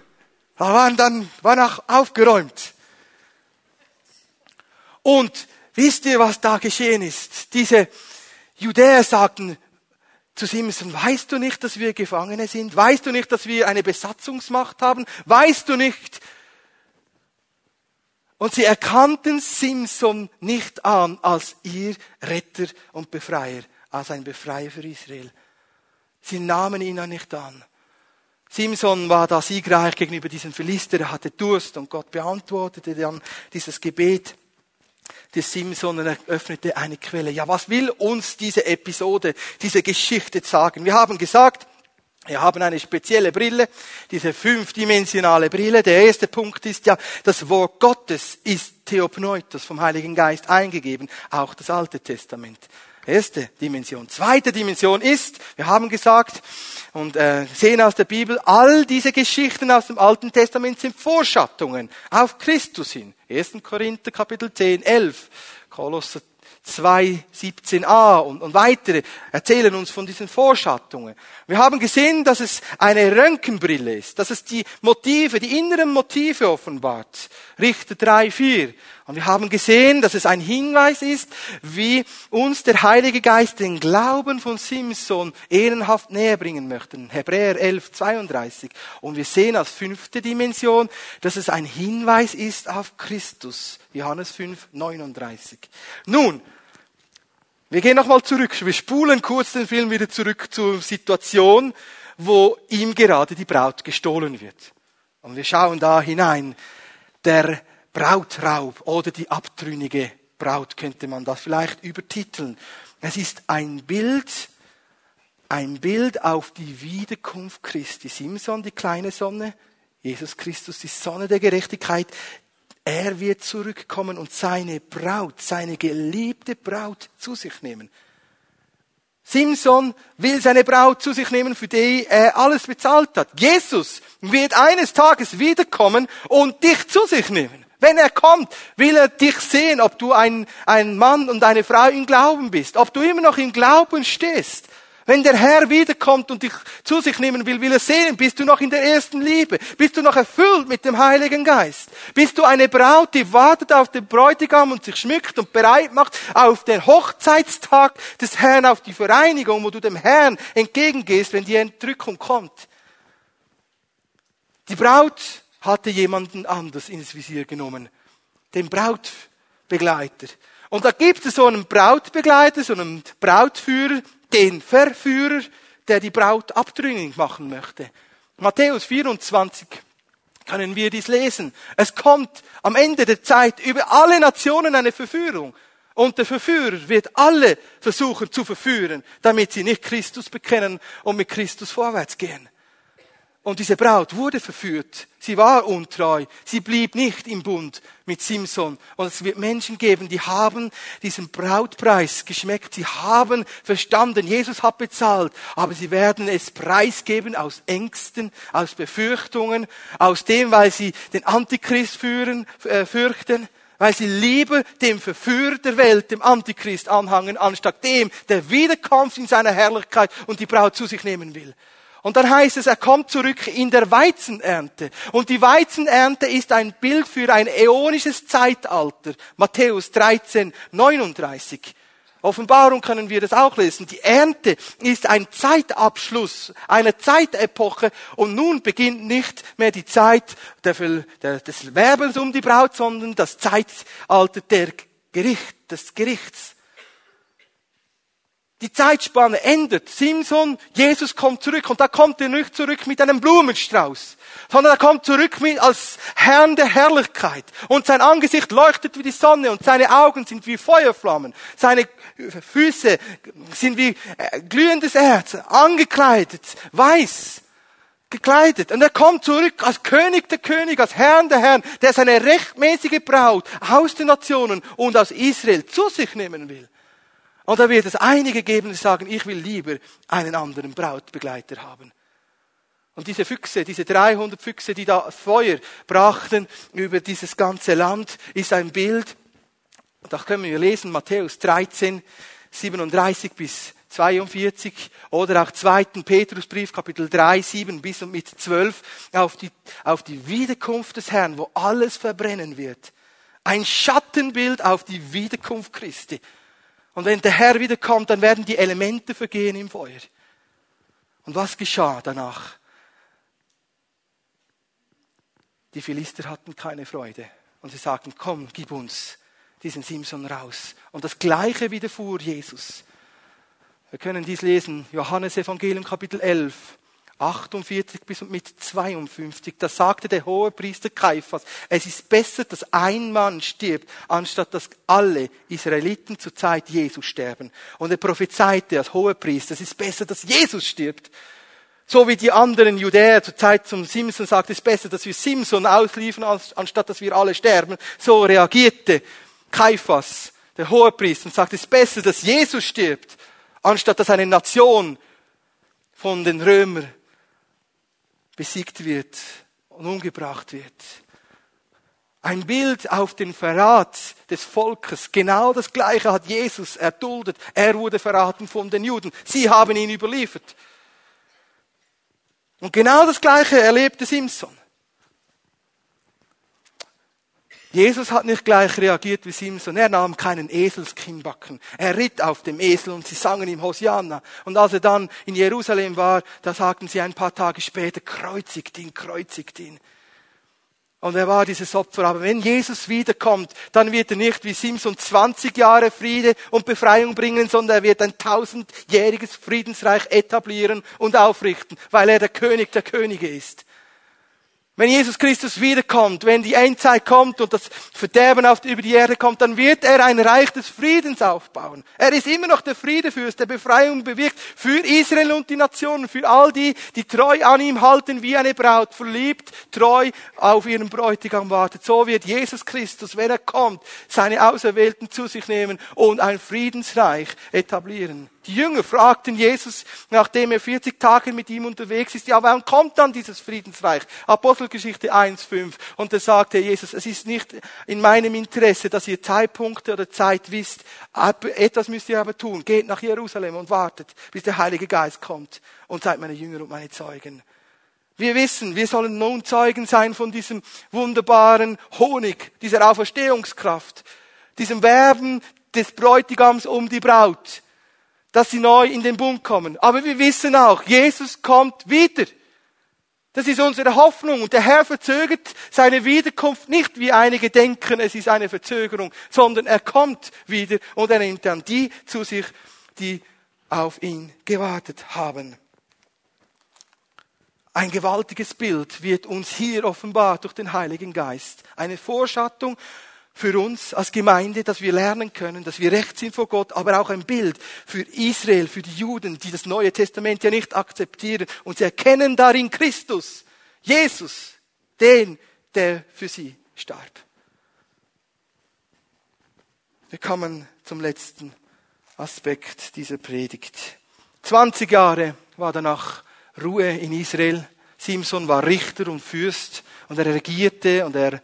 Da waren dann, war noch aufgeräumt. Und wisst ihr, was da geschehen ist? Diese Judäer sagten zu Simson, weißt du nicht, dass wir Gefangene sind? Weißt du nicht, dass wir eine Besatzungsmacht haben? Weißt du nicht? Und sie erkannten Simson nicht an als ihr Retter und Befreier, als ein Befreier für Israel. Sie nahmen ihn nicht an. Simson war da siegreich gegenüber diesem Philister, er hatte Durst und Gott beantwortete dann dieses Gebet des Simson und öffnete eine Quelle. Ja, was will uns diese Episode, diese Geschichte sagen? Wir haben gesagt, wir haben eine spezielle Brille, diese fünfdimensionale Brille. Der erste Punkt ist ja, das Wort Gottes ist Theopneustos vom Heiligen Geist eingegeben, auch das Alte Testament. Erste Dimension. Zweite Dimension ist, wir haben gesagt und äh, sehen aus der Bibel, all diese Geschichten aus dem Alten Testament sind Vorschattungen auf Christus hin. 1. Korinther Kapitel 10, 11, Kolosser 2, 17a und, und weitere erzählen uns von diesen Vorschattungen. Wir haben gesehen, dass es eine Röntgenbrille ist, dass es die Motive, die inneren Motive offenbart. Richter 3, 4. Und wir haben gesehen, dass es ein Hinweis ist, wie uns der Heilige Geist den Glauben von Simson ehrenhaft näher bringen möchte. Hebräer 11, 32. Und wir sehen als fünfte Dimension, dass es ein Hinweis ist auf Christus. Johannes 5, 39. Nun, wir gehen nochmal zurück. Wir spulen kurz den Film wieder zurück zur Situation, wo ihm gerade die Braut gestohlen wird. Und wir schauen da hinein. Der Brautraub oder die abtrünnige Braut könnte man das vielleicht übertiteln. Es ist ein Bild, ein Bild auf die Wiederkunft Christi. Simson, die kleine Sonne, Jesus Christus, die Sonne der Gerechtigkeit, er wird zurückkommen und seine Braut, seine geliebte Braut zu sich nehmen. Simson will seine Braut zu sich nehmen, für die er alles bezahlt hat. Jesus wird eines Tages wiederkommen und dich zu sich nehmen. Wenn er kommt, will er dich sehen, ob du ein, ein Mann und eine Frau im Glauben bist, ob du immer noch im Glauben stehst. Wenn der Herr wiederkommt und dich zu sich nehmen will, will er sehen, bist du noch in der ersten Liebe? Bist du noch erfüllt mit dem Heiligen Geist? Bist du eine Braut, die wartet auf den Bräutigam und sich schmückt und bereit macht auf den Hochzeitstag des Herrn, auf die Vereinigung, wo du dem Herrn entgegengehst, wenn die Entrückung kommt? Die Braut hatte jemanden anders ins Visier genommen. Den Brautbegleiter. Und da gibt es so einen Brautbegleiter, so einen Brautführer, den Verführer, der die Braut abtrünnig machen möchte. Matthäus 24 können wir dies lesen. Es kommt am Ende der Zeit über alle Nationen eine Verführung. Und der Verführer wird alle versuchen zu verführen, damit sie nicht Christus bekennen und mit Christus vorwärts gehen. Und diese Braut wurde verführt. Sie war untreu. Sie blieb nicht im Bund mit Simson. Und es wird Menschen geben, die haben diesen Brautpreis geschmeckt. Sie haben verstanden, Jesus hat bezahlt. Aber sie werden es preisgeben aus Ängsten, aus Befürchtungen, aus dem, weil sie den Antichrist führen, äh, fürchten weil sie lieber dem Verführer der Welt, dem Antichrist anhangen, anstatt dem, der wiederkommt in seiner Herrlichkeit und die Braut zu sich nehmen will. Und dann heißt es, er kommt zurück in der Weizenernte. Und die Weizenernte ist ein Bild für ein äonisches Zeitalter. Matthäus 13, 39. Offenbarung können wir das auch lesen. Die Ernte ist ein Zeitabschluss, eine Zeitepoche und nun beginnt nicht mehr die Zeit des Werbens um die Braut, sondern das Zeitalter der Gericht, des Gerichts. Die Zeitspanne ändert. Simson, Jesus kommt zurück und da kommt er nicht zurück mit einem Blumenstrauß, sondern er kommt zurück mit, als Herrn der Herrlichkeit und sein Angesicht leuchtet wie die Sonne und seine Augen sind wie Feuerflammen, seine Füße sind wie äh, glühendes Erz, angekleidet, weiß, gekleidet und er kommt zurück als König der König, als Herrn der Herren, der seine rechtmäßige Braut aus den Nationen und aus Israel zu sich nehmen will. Und da wird es einige geben, die sagen, ich will lieber einen anderen Brautbegleiter haben. Und diese Füchse, diese 300 Füchse, die da Feuer brachten über dieses ganze Land, ist ein Bild. Und da können wir lesen, Matthäus 13, 37 bis 42 oder auch 2. Petrusbrief, Kapitel 3, 7 bis und mit 12 auf die, auf die Wiederkunft des Herrn, wo alles verbrennen wird Ein Schattenbild auf die Wiederkunft Christi. Und wenn der Herr wiederkommt, dann werden die Elemente vergehen im Feuer. Und was geschah danach? Die Philister hatten keine Freude. Und sie sagten, komm, gib uns diesen Simson raus. Und das Gleiche widerfuhr Jesus. Wir können dies lesen, Johannes Evangelium Kapitel 11. 48 bis mit 52, da sagte der hohe Priester Kaiphas, es ist besser, dass ein Mann stirbt, anstatt dass alle Israeliten zur Zeit Jesus sterben. Und er prophezeite als hoher Priester, es ist besser, dass Jesus stirbt. So wie die anderen Judäer zur Zeit zum Simson sagt, es ist besser, dass wir Simson ausliefern, anstatt dass wir alle sterben. So reagierte Kaiphas, der hohe Priester, und sagt, es ist besser, dass Jesus stirbt, anstatt dass eine Nation von den Römern besiegt wird und umgebracht wird. Ein Bild auf den Verrat des Volkes. Genau das Gleiche hat Jesus erduldet. Er wurde verraten von den Juden. Sie haben ihn überliefert. Und genau das Gleiche erlebte Simson. Jesus hat nicht gleich reagiert wie Simson. Er nahm keinen Eselskinnbacken. Er ritt auf dem Esel und sie sangen ihm Hosianna. Und als er dann in Jerusalem war, da sagten sie ein paar Tage später, kreuzigt ihn, kreuzigt ihn. Und er war dieses Opfer. Aber wenn Jesus wiederkommt, dann wird er nicht wie Simson 20 Jahre Friede und Befreiung bringen, sondern er wird ein tausendjähriges Friedensreich etablieren und aufrichten, weil er der König der Könige ist. Wenn Jesus Christus wiederkommt, wenn die Endzeit kommt und das Verderben auf, über die Erde kommt, dann wird er ein Reich des Friedens aufbauen. Er ist immer noch der Friedefürst, der Befreiung bewirkt für Israel und die Nationen, für all die, die treu an ihm halten, wie eine Braut, verliebt, treu auf ihren Bräutigam wartet. So wird Jesus Christus, wenn er kommt, seine Auserwählten zu sich nehmen und ein Friedensreich etablieren. Die Jünger fragten Jesus, nachdem er 40 Tage mit ihm unterwegs ist, ja, wann kommt dann dieses Friedensreich? Apostelgeschichte 1,5. Und da sagte Jesus, es ist nicht in meinem Interesse, dass ihr Zeitpunkte oder Zeit wisst. Etwas müsst ihr aber tun. Geht nach Jerusalem und wartet, bis der Heilige Geist kommt und seid meine Jünger und meine Zeugen. Wir wissen, wir sollen nun Zeugen sein von diesem wunderbaren Honig, dieser Auferstehungskraft, diesem Werben des Bräutigams um die Braut dass sie neu in den Bund kommen. Aber wir wissen auch, Jesus kommt wieder. Das ist unsere Hoffnung. Und der Herr verzögert seine Wiederkunft nicht, wie einige denken, es ist eine Verzögerung, sondern er kommt wieder und er nimmt dann die zu sich, die auf ihn gewartet haben. Ein gewaltiges Bild wird uns hier offenbart durch den Heiligen Geist. Eine Vorschattung für uns als Gemeinde, dass wir lernen können, dass wir recht sind vor Gott, aber auch ein Bild für Israel, für die Juden, die das Neue Testament ja nicht akzeptieren und sie erkennen darin Christus, Jesus, den, der für sie starb. Wir kommen zum letzten Aspekt dieser Predigt. 20 Jahre war danach Ruhe in Israel. Simson war Richter und Fürst und er regierte und er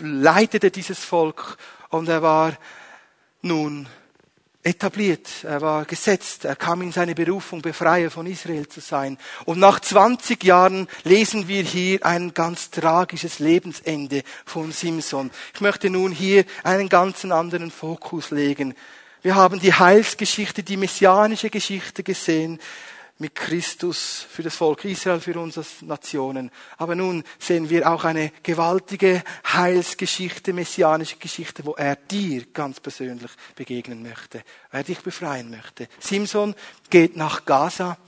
leitete dieses Volk und er war nun etabliert, er war gesetzt, er kam in seine Berufung, Befreier von Israel zu sein. Und nach 20 Jahren lesen wir hier ein ganz tragisches Lebensende von Simson. Ich möchte nun hier einen ganz anderen Fokus legen. Wir haben die Heilsgeschichte, die messianische Geschichte gesehen mit Christus für das Volk Israel, für uns als Nationen. Aber nun sehen wir auch eine gewaltige Heilsgeschichte, messianische Geschichte, wo er dir ganz persönlich begegnen möchte, er dich befreien möchte. Simson geht nach Gaza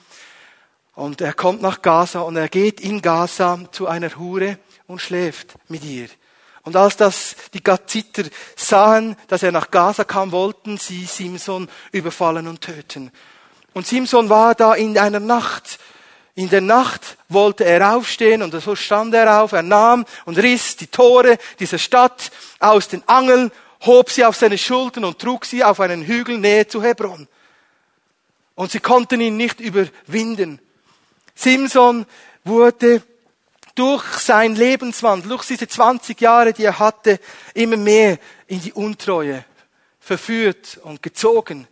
und er kommt nach Gaza und er geht in Gaza zu einer Hure und schläft mit ihr. Und als das die Gaziter sahen, dass er nach Gaza kam, wollten sie Simson überfallen und töten. Und Simson war da in einer Nacht. In der Nacht wollte er aufstehen und so stand er auf. Er nahm und riss die Tore dieser Stadt aus den Angeln, hob sie auf seine Schultern und trug sie auf einen Hügel nähe zu Hebron. Und sie konnten ihn nicht überwinden. Simson wurde durch sein Lebenswandel, durch diese 20 Jahre, die er hatte, immer mehr in die Untreue verführt und gezogen.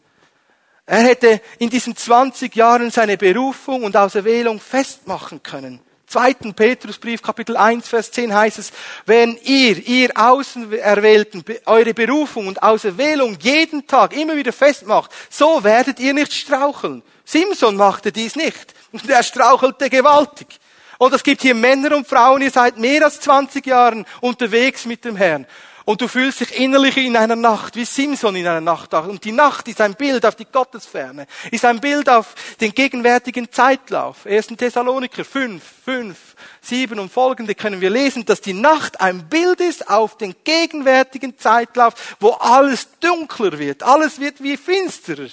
Er hätte in diesen 20 Jahren seine Berufung und Auserwählung festmachen können. zweiten Petrusbrief, Kapitel 1, Vers 10 heißt es, wenn ihr, ihr Außenerwählten, eure Berufung und Auserwählung jeden Tag immer wieder festmacht, so werdet ihr nicht straucheln. Simson machte dies nicht. Und er strauchelte gewaltig. Und es gibt hier Männer und Frauen, ihr seid mehr als 20 Jahren unterwegs mit dem Herrn. Und du fühlst dich innerlich in einer Nacht, wie Simson in einer Nacht. Und die Nacht ist ein Bild auf die Gottesferne, ist ein Bild auf den gegenwärtigen Zeitlauf. 1. Thessaloniker 5, 5, 7 und folgende können wir lesen, dass die Nacht ein Bild ist auf den gegenwärtigen Zeitlauf, wo alles dunkler wird, alles wird wie finsterer.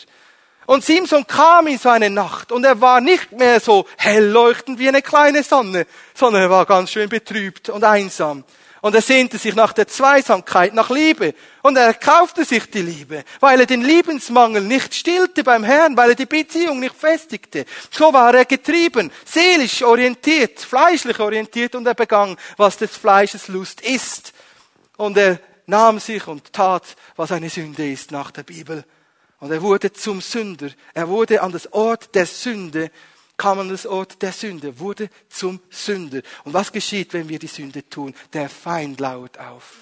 Und Simson kam in so eine Nacht und er war nicht mehr so hell leuchtend wie eine kleine Sonne, sondern er war ganz schön betrübt und einsam. Und er sehnte sich nach der Zweisamkeit, nach Liebe. Und er kaufte sich die Liebe, weil er den Liebensmangel nicht stillte beim Herrn, weil er die Beziehung nicht festigte. So war er getrieben, seelisch orientiert, fleischlich orientiert und er begann, was des Fleisches Lust ist. Und er nahm sich und tat, was eine Sünde ist nach der Bibel. Und er wurde zum Sünder. Er wurde an das Ort der Sünde Ort der Sünde, wurde zum Sünder. Und was geschieht, wenn wir die Sünde tun? Der Feind lauert auf.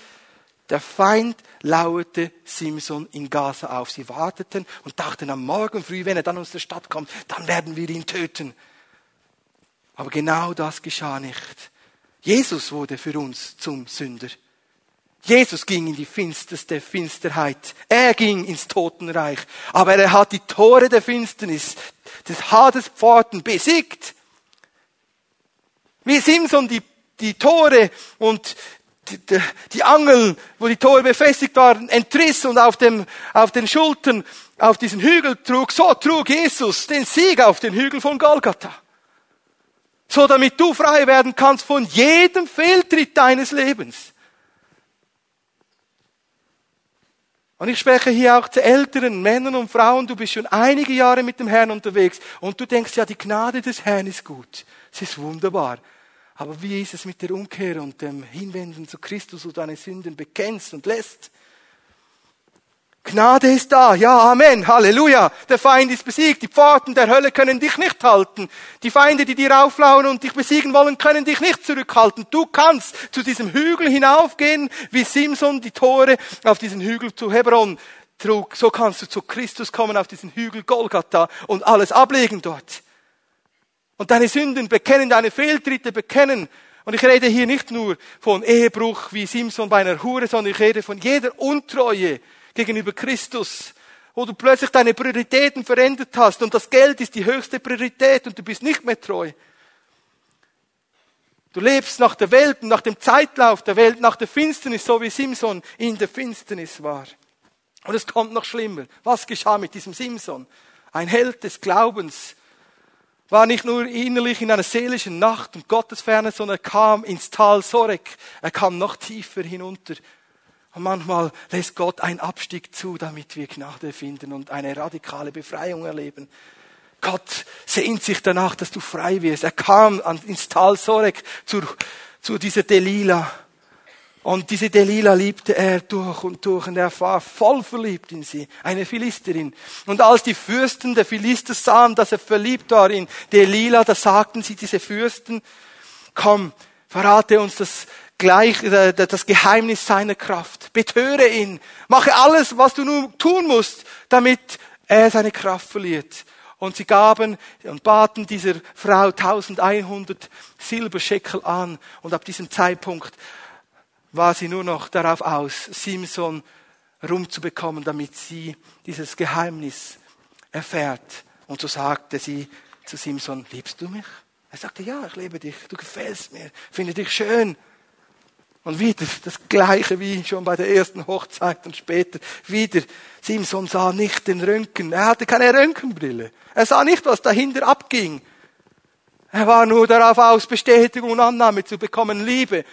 Der Feind lauerte Simson in Gaza auf. Sie warteten und dachten am Morgen früh, wenn er dann aus der Stadt kommt, dann werden wir ihn töten. Aber genau das geschah nicht. Jesus wurde für uns zum Sünder. Jesus ging in die finsterste Finsterheit. Er ging ins Totenreich. Aber er hat die Tore der Finsternis, des Hades Pforten besiegt. Wie Simson die, die Tore und die, die, die Angeln, wo die Tore befestigt waren, entriss und auf, dem, auf den Schultern auf diesen Hügel trug, so trug Jesus den Sieg auf den Hügel von Golgatha. So damit du frei werden kannst von jedem Fehltritt deines Lebens. Und ich spreche hier auch zu älteren Männern und Frauen, du bist schon einige Jahre mit dem Herrn unterwegs und du denkst, ja, die Gnade des Herrn ist gut. Es ist wunderbar. Aber wie ist es mit der Umkehr und dem Hinwenden zu Christus, wo du deine Sünden bekennst und lässt? Gnade ist da. Ja, Amen. Halleluja. Der Feind ist besiegt. Die Pforten der Hölle können dich nicht halten. Die Feinde, die dir auflauern und dich besiegen wollen, können dich nicht zurückhalten. Du kannst zu diesem Hügel hinaufgehen, wie Simson die Tore auf diesen Hügel zu Hebron trug. So kannst du zu Christus kommen auf diesen Hügel Golgatha und alles ablegen dort. Und deine Sünden bekennen, deine Fehltritte bekennen. Und ich rede hier nicht nur von Ehebruch wie Simson bei einer Hure, sondern ich rede von jeder Untreue, gegenüber Christus, wo du plötzlich deine Prioritäten verändert hast und das Geld ist die höchste Priorität und du bist nicht mehr treu. Du lebst nach der Welt und nach dem Zeitlauf der Welt, nach der Finsternis, so wie Simson in der Finsternis war. Und es kommt noch schlimmer. Was geschah mit diesem Simson? Ein Held des Glaubens war nicht nur innerlich in einer seelischen Nacht und Gottesferne, sondern er kam ins Tal Sorek. Er kam noch tiefer hinunter und manchmal lässt Gott einen Abstieg zu, damit wir Gnade finden und eine radikale Befreiung erleben. Gott sehnt sich danach, dass du frei wirst. Er kam ins Tal Sorek zu, zu dieser Delila. Und diese Delila liebte er durch und durch und er war voll verliebt in sie, eine Philisterin. Und als die Fürsten der Philister sahen, dass er verliebt war in Delila, da sagten sie diese Fürsten, komm, verrate uns das gleich äh, das Geheimnis seiner Kraft. Betöre ihn. Mache alles, was du nun tun musst, damit er seine Kraft verliert. Und sie gaben und baten dieser Frau 1100 Silberscheckel an. Und ab diesem Zeitpunkt war sie nur noch darauf aus, Simson rumzubekommen, damit sie dieses Geheimnis erfährt. Und so sagte sie zu Simson, liebst du mich? Er sagte, ja, ich liebe dich, du gefällst mir, finde dich schön. Und wieder das Gleiche wie schon bei der ersten Hochzeit und später wieder. Simson sah nicht den Röntgen. Er hatte keine Röntgenbrille. Er sah nicht, was dahinter abging. Er war nur darauf aus, Bestätigung und Annahme zu bekommen, Liebe.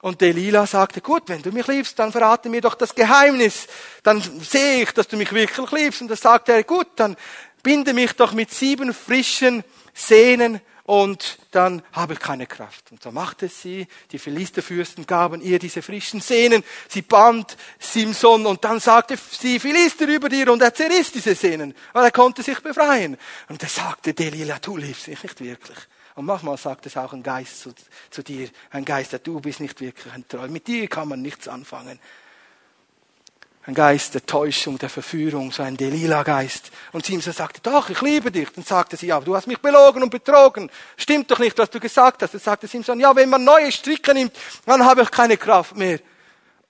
Und Delila sagte, gut, wenn du mich liebst, dann verrate mir doch das Geheimnis. Dann sehe ich, dass du mich wirklich liebst. Und da sagte er, gut, dann binde mich doch mit sieben frischen Sehnen und dann habe ich keine Kraft. Und so machte sie, die Philisterfürsten gaben ihr diese frischen Sehnen, sie band Simson und dann sagte sie Philister über dir und er zerriss diese Sehnen, weil er konnte sich befreien. Und er sagte Delila, du liebst mich nicht wirklich. Und manchmal sagt es auch ein Geist zu, zu dir, ein Geist, der du bist nicht wirklich ein Treu. Mit dir kann man nichts anfangen. Ein Geist der Täuschung, der Verführung, so ein Delilah-Geist. Und Simson sagte, doch, ich liebe dich. Dann sagte sie, ja, aber du hast mich belogen und betrogen. Stimmt doch nicht, was du gesagt hast. Dann sagte Simson, ja, wenn man neue Stricke nimmt, dann habe ich keine Kraft mehr.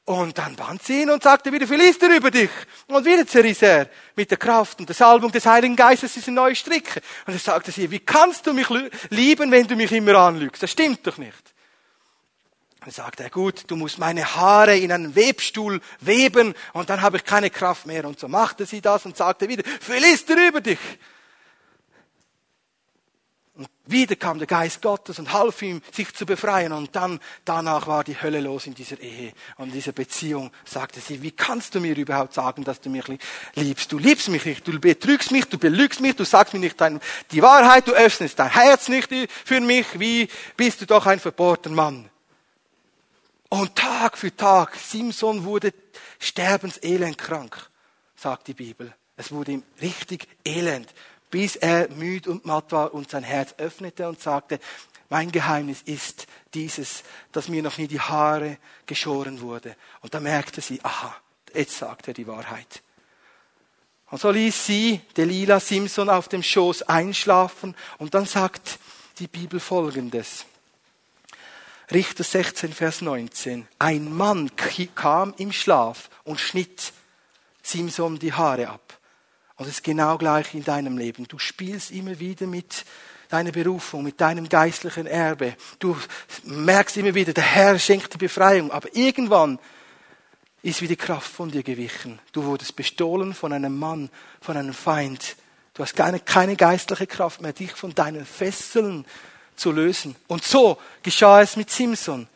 Und dann band sie ihn und sagte wieder, Philister über dich. Und wieder zerriss er mit der Kraft und der Salbung des Heiligen Geistes diese neue Stricke. Und er sagte sie, wie kannst du mich lieben, wenn du mich immer anlügst? Das stimmt doch nicht. Dann sagte er, gut, du musst meine Haare in einen Webstuhl weben und dann habe ich keine Kraft mehr. Und so machte sie das und sagte wieder, Philister über dich. Und wieder kam der Geist Gottes und half ihm, sich zu befreien. Und dann, danach war die Hölle los in dieser Ehe und in dieser Beziehung. Sagte sie, wie kannst du mir überhaupt sagen, dass du mich liebst? Du liebst mich nicht, du betrügst mich, du belügst mich, du sagst mir nicht die Wahrheit, du öffnest dein Herz nicht für mich. Wie bist du doch ein verbohrter Mann? Und Tag für Tag, Simson wurde sterbenselend krank, sagt die Bibel. Es wurde ihm richtig elend bis er müde und matt war und sein Herz öffnete und sagte, mein Geheimnis ist dieses, dass mir noch nie die Haare geschoren wurde. Und da merkte sie, aha, jetzt sagt er die Wahrheit. Und so ließ sie Delilah Simpson auf dem Schoß einschlafen und dann sagt die Bibel folgendes. Richter 16, Vers 19. Ein Mann kam im Schlaf und schnitt Simson die Haare ab. Und es ist genau gleich in deinem Leben. Du spielst immer wieder mit deiner Berufung, mit deinem geistlichen Erbe. Du merkst immer wieder, der Herr schenkt die Befreiung. Aber irgendwann ist wie die Kraft von dir gewichen. Du wurdest bestohlen von einem Mann, von einem Feind. Du hast keine, keine geistliche Kraft mehr, dich von deinen Fesseln zu lösen. Und so geschah es mit Simson.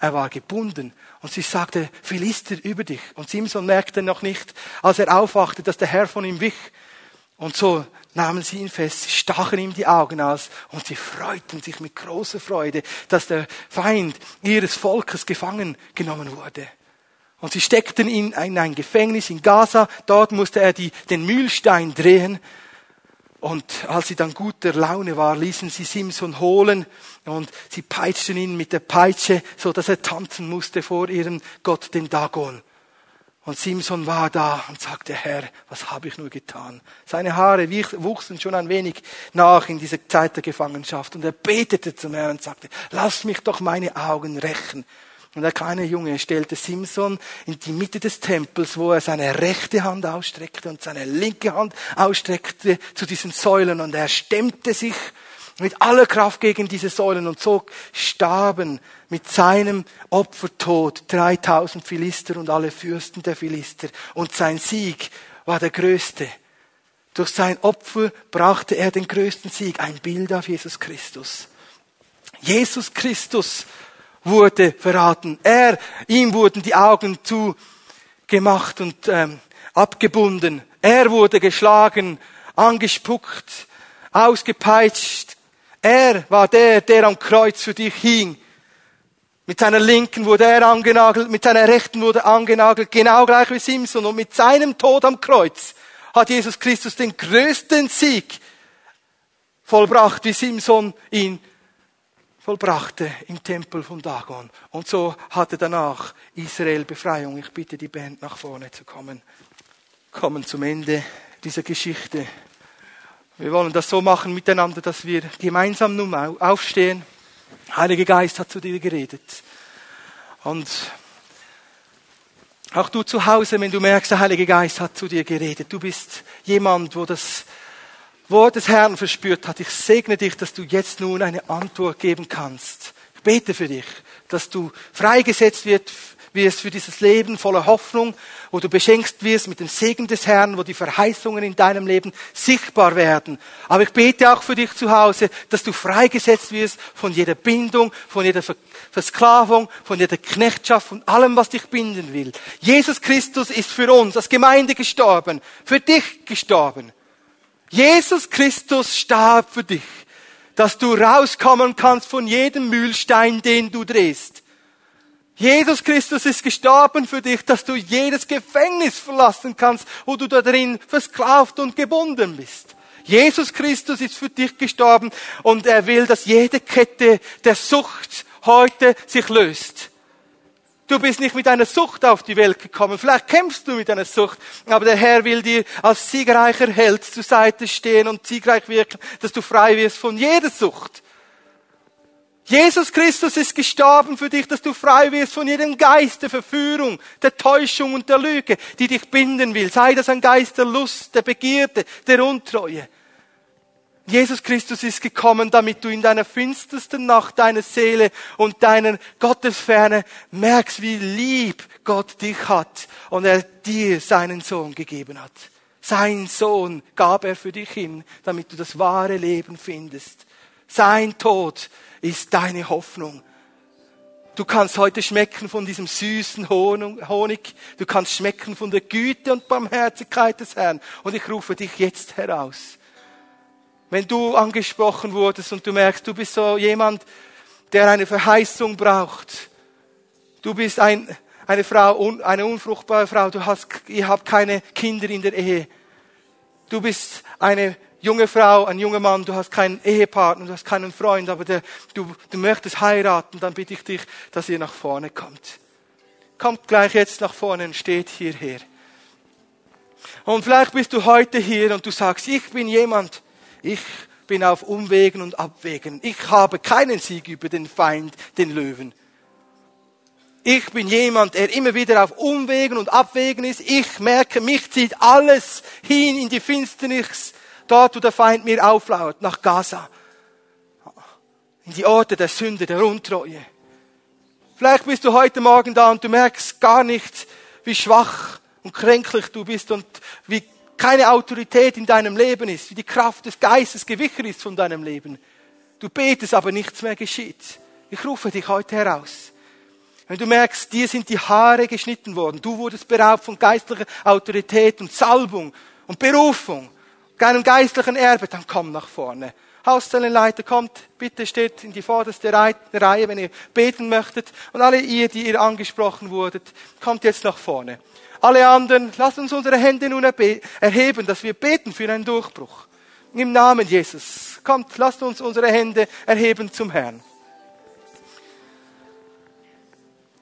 Er war gebunden. Und sie sagte, Philister über dich. Und Simson merkte noch nicht, als er aufwachte, dass der Herr von ihm wich. Und so nahmen sie ihn fest, stachen ihm die Augen aus und sie freuten sich mit großer Freude, dass der Feind ihres Volkes gefangen genommen wurde. Und sie steckten ihn in ein Gefängnis in Gaza. Dort musste er die, den Mühlstein drehen. Und als sie dann guter Laune war, ließen sie Simson holen und sie peitschten ihn mit der Peitsche, so dass er tanzen musste vor ihrem Gott, den Dagon. Und Simson war da und sagte, Herr, was habe ich nur getan? Seine Haare wuchsen schon ein wenig nach in dieser Zeit der Gefangenschaft. Und er betete zum Herrn und sagte, lass mich doch meine Augen rächen. Und der kleine Junge stellte Simson in die Mitte des Tempels, wo er seine rechte Hand ausstreckte und seine linke Hand ausstreckte zu diesen Säulen. Und er stemmte sich mit aller Kraft gegen diese Säulen und so starben mit seinem Opfertod 3000 Philister und alle Fürsten der Philister. Und sein Sieg war der größte. Durch sein Opfer brachte er den größten Sieg, ein Bild auf Jesus Christus. Jesus Christus wurde verraten. Er, ihm wurden die Augen zugemacht und ähm, abgebunden. Er wurde geschlagen, angespuckt, ausgepeitscht. Er war der, der am Kreuz für dich hing. Mit seiner Linken wurde er angenagelt, mit seiner Rechten wurde er angenagelt, genau gleich wie Simson. Und mit seinem Tod am Kreuz hat Jesus Christus den größten Sieg vollbracht, wie Simson ihn vollbrachte im Tempel von Dagon. Und so hatte danach Israel Befreiung. Ich bitte die Band nach vorne zu kommen. Kommen zum Ende dieser Geschichte. Wir wollen das so machen miteinander, dass wir gemeinsam nun aufstehen. Heiliger Geist hat zu dir geredet. Und auch du zu Hause, wenn du merkst, der Heilige Geist hat zu dir geredet. Du bist jemand, wo das Wort des Herrn verspürt hat. Ich segne dich, dass du jetzt nun eine Antwort geben kannst. Ich bete für dich, dass du freigesetzt wird, wirst für dieses Leben voller Hoffnung, wo du beschenkst wirst mit dem Segen des Herrn, wo die Verheißungen in deinem Leben sichtbar werden. Aber ich bete auch für dich zu Hause, dass du freigesetzt wirst von jeder Bindung, von jeder Versklavung, von jeder Knechtschaft, von allem, was dich binden will. Jesus Christus ist für uns als Gemeinde gestorben, für dich gestorben. Jesus Christus starb für dich, dass du rauskommen kannst von jedem Mühlstein, den du drehst. Jesus Christus ist gestorben für dich, dass du jedes Gefängnis verlassen kannst, wo du da drin versklavt und gebunden bist. Jesus Christus ist für dich gestorben und er will, dass jede Kette der Sucht heute sich löst. Du bist nicht mit einer Sucht auf die Welt gekommen. Vielleicht kämpfst du mit einer Sucht, aber der Herr will dir als siegreicher Held zur Seite stehen und siegreich wirken, dass du frei wirst von jeder Sucht. Jesus Christus ist gestorben für dich, dass du frei wirst von jedem Geist der Verführung, der Täuschung und der Lüge, die dich binden will. Sei das ein Geist der Lust, der Begierde, der Untreue. Jesus Christus ist gekommen, damit du in deiner finstersten Nacht deiner Seele und deiner Gottesferne merkst, wie lieb Gott dich hat und er dir seinen Sohn gegeben hat. Sein Sohn gab er für dich hin, damit du das wahre Leben findest. Sein Tod ist deine Hoffnung. Du kannst heute schmecken von diesem süßen Honig. Du kannst schmecken von der Güte und Barmherzigkeit des Herrn. Und ich rufe dich jetzt heraus wenn du angesprochen wurdest und du merkst, du bist so jemand, der eine Verheißung braucht. Du bist ein, eine Frau, eine unfruchtbare Frau, du hast, ihr habt keine Kinder in der Ehe. Du bist eine junge Frau, ein junger Mann, du hast keinen Ehepartner, du hast keinen Freund, aber der, du, du möchtest heiraten, dann bitte ich dich, dass ihr nach vorne kommt. Kommt gleich jetzt nach vorne und steht hierher. Und vielleicht bist du heute hier und du sagst, ich bin jemand, ich bin auf Umwegen und Abwägen. Ich habe keinen Sieg über den Feind, den Löwen. Ich bin jemand, der immer wieder auf Umwegen und Abwägen ist. Ich merke, mich zieht alles hin in die Finsternis, dort wo der Feind mir auflauert, nach Gaza. In die Orte der Sünde, der Untreue. Vielleicht bist du heute Morgen da und du merkst gar nicht, wie schwach und kränklich du bist und wie keine Autorität in deinem Leben ist, wie die Kraft des Geistes gewichen ist von deinem Leben. Du betest, aber nichts mehr geschieht. Ich rufe dich heute heraus. Wenn du merkst, dir sind die Haare geschnitten worden, du wurdest beraubt von geistlicher Autorität und Salbung und Berufung, keinem geistlichen Erbe, dann komm nach vorne. Hauszellenleiter kommt, bitte steht in die vorderste Reihe, wenn ihr beten möchtet. Und alle ihr, die ihr angesprochen wurdet, kommt jetzt nach vorne. Alle anderen, lasst uns unsere Hände nun erheben, dass wir beten für einen Durchbruch. Im Namen Jesus. Kommt, lasst uns unsere Hände erheben zum Herrn.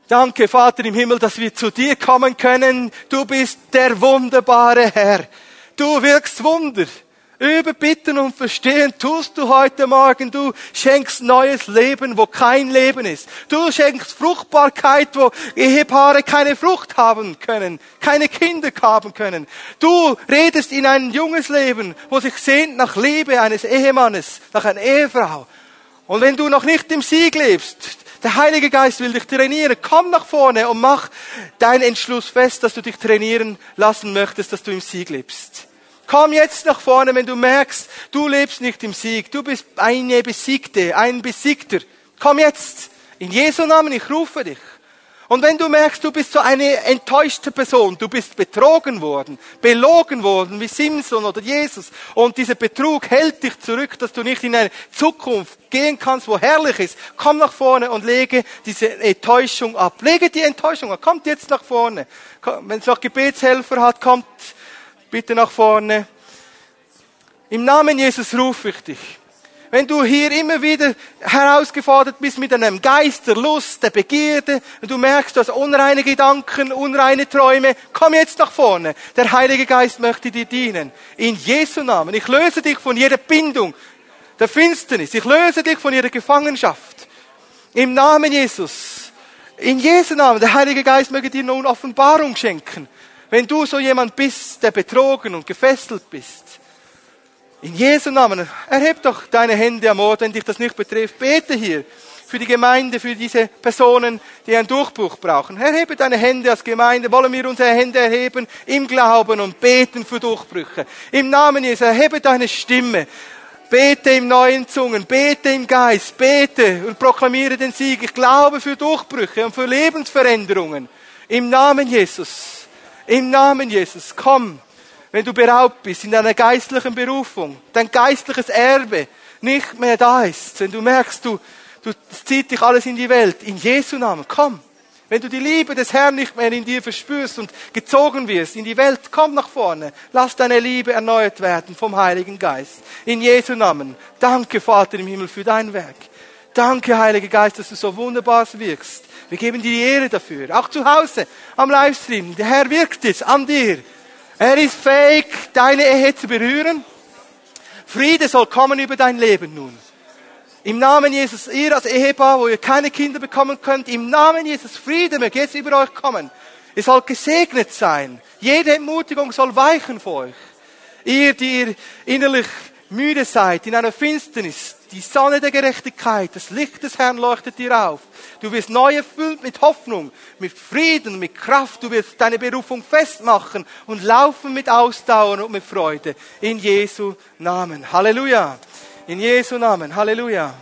Danke, Vater im Himmel, dass wir zu dir kommen können. Du bist der wunderbare Herr. Du wirkst Wunder. Überbitten und verstehen tust du heute Morgen. Du schenkst neues Leben, wo kein Leben ist. Du schenkst Fruchtbarkeit, wo Ehepaare keine Frucht haben können, keine Kinder haben können. Du redest in ein junges Leben, wo sich sehnt nach Liebe eines Ehemannes, nach einer Ehefrau. Und wenn du noch nicht im Sieg lebst, der Heilige Geist will dich trainieren. Komm nach vorne und mach deinen Entschluss fest, dass du dich trainieren lassen möchtest, dass du im Sieg lebst. Komm jetzt nach vorne, wenn du merkst, du lebst nicht im Sieg. Du bist eine Besiegte, ein Besiegter. Komm jetzt. In Jesu Namen, ich rufe dich. Und wenn du merkst, du bist so eine enttäuschte Person, du bist betrogen worden, belogen worden, wie Simson oder Jesus, und dieser Betrug hält dich zurück, dass du nicht in eine Zukunft gehen kannst, wo herrlich ist, komm nach vorne und lege diese Enttäuschung ab. Lege die Enttäuschung ab. Kommt jetzt nach vorne. Wenn es noch Gebetshelfer hat, kommt Bitte nach vorne. Im Namen Jesus rufe ich dich. Wenn du hier immer wieder herausgefordert bist mit einem Geist der Lust, der Begierde, und du merkst, du hast unreine Gedanken, unreine Träume, komm jetzt nach vorne. Der Heilige Geist möchte dir dienen. In Jesu Namen. Ich löse dich von jeder Bindung der Finsternis. Ich löse dich von jeder Gefangenschaft. Im Namen Jesus. In Jesu Namen. Der Heilige Geist möge dir nun Offenbarung schenken wenn du so jemand bist, der betrogen und gefesselt bist, in Jesu Namen, erheb doch deine Hände am Ort, wenn dich das nicht betrifft. Bete hier für die Gemeinde, für diese Personen, die einen Durchbruch brauchen. Erhebe deine Hände als Gemeinde. Wollen wir unsere Hände erheben im Glauben und beten für Durchbrüche. Im Namen Jesu, erhebe deine Stimme. Bete im neuen Zungen, bete im Geist, bete und proklamiere den Sieg. Ich glaube für Durchbrüche und für Lebensveränderungen. Im Namen Jesus. Im Namen Jesus, komm, wenn du beraubt bist in deiner geistlichen Berufung, dein geistliches Erbe nicht mehr da ist, wenn du merkst, du, du zieht dich alles in die Welt, in Jesu Namen, komm. Wenn du die Liebe des Herrn nicht mehr in dir verspürst und gezogen wirst in die Welt, komm nach vorne. Lass deine Liebe erneuert werden vom Heiligen Geist. In Jesu Namen. Danke, Vater im Himmel, für dein Werk. Danke, Heiliger Geist, dass du so wunderbar wirkst. Wir geben dir die Ehre dafür. Auch zu Hause am Livestream. Der Herr wirkt jetzt an dir. Er ist fähig, deine Ehe zu berühren. Friede soll kommen über dein Leben nun. Im Namen Jesus, ihr als Ehepaar, wo ihr keine Kinder bekommen könnt, im Namen Jesus Friede möge jetzt über euch kommen. Ihr sollt gesegnet sein. Jede Entmutigung soll weichen vor euch. Ihr, die ihr innerlich müde seid, in einer Finsternis, die Sonne der Gerechtigkeit, das Licht des Herrn leuchtet dir auf. Du wirst neu erfüllt mit Hoffnung, mit Frieden, mit Kraft. Du wirst deine Berufung festmachen und laufen mit Ausdauer und mit Freude. In Jesu Namen. Halleluja. In Jesu Namen. Halleluja.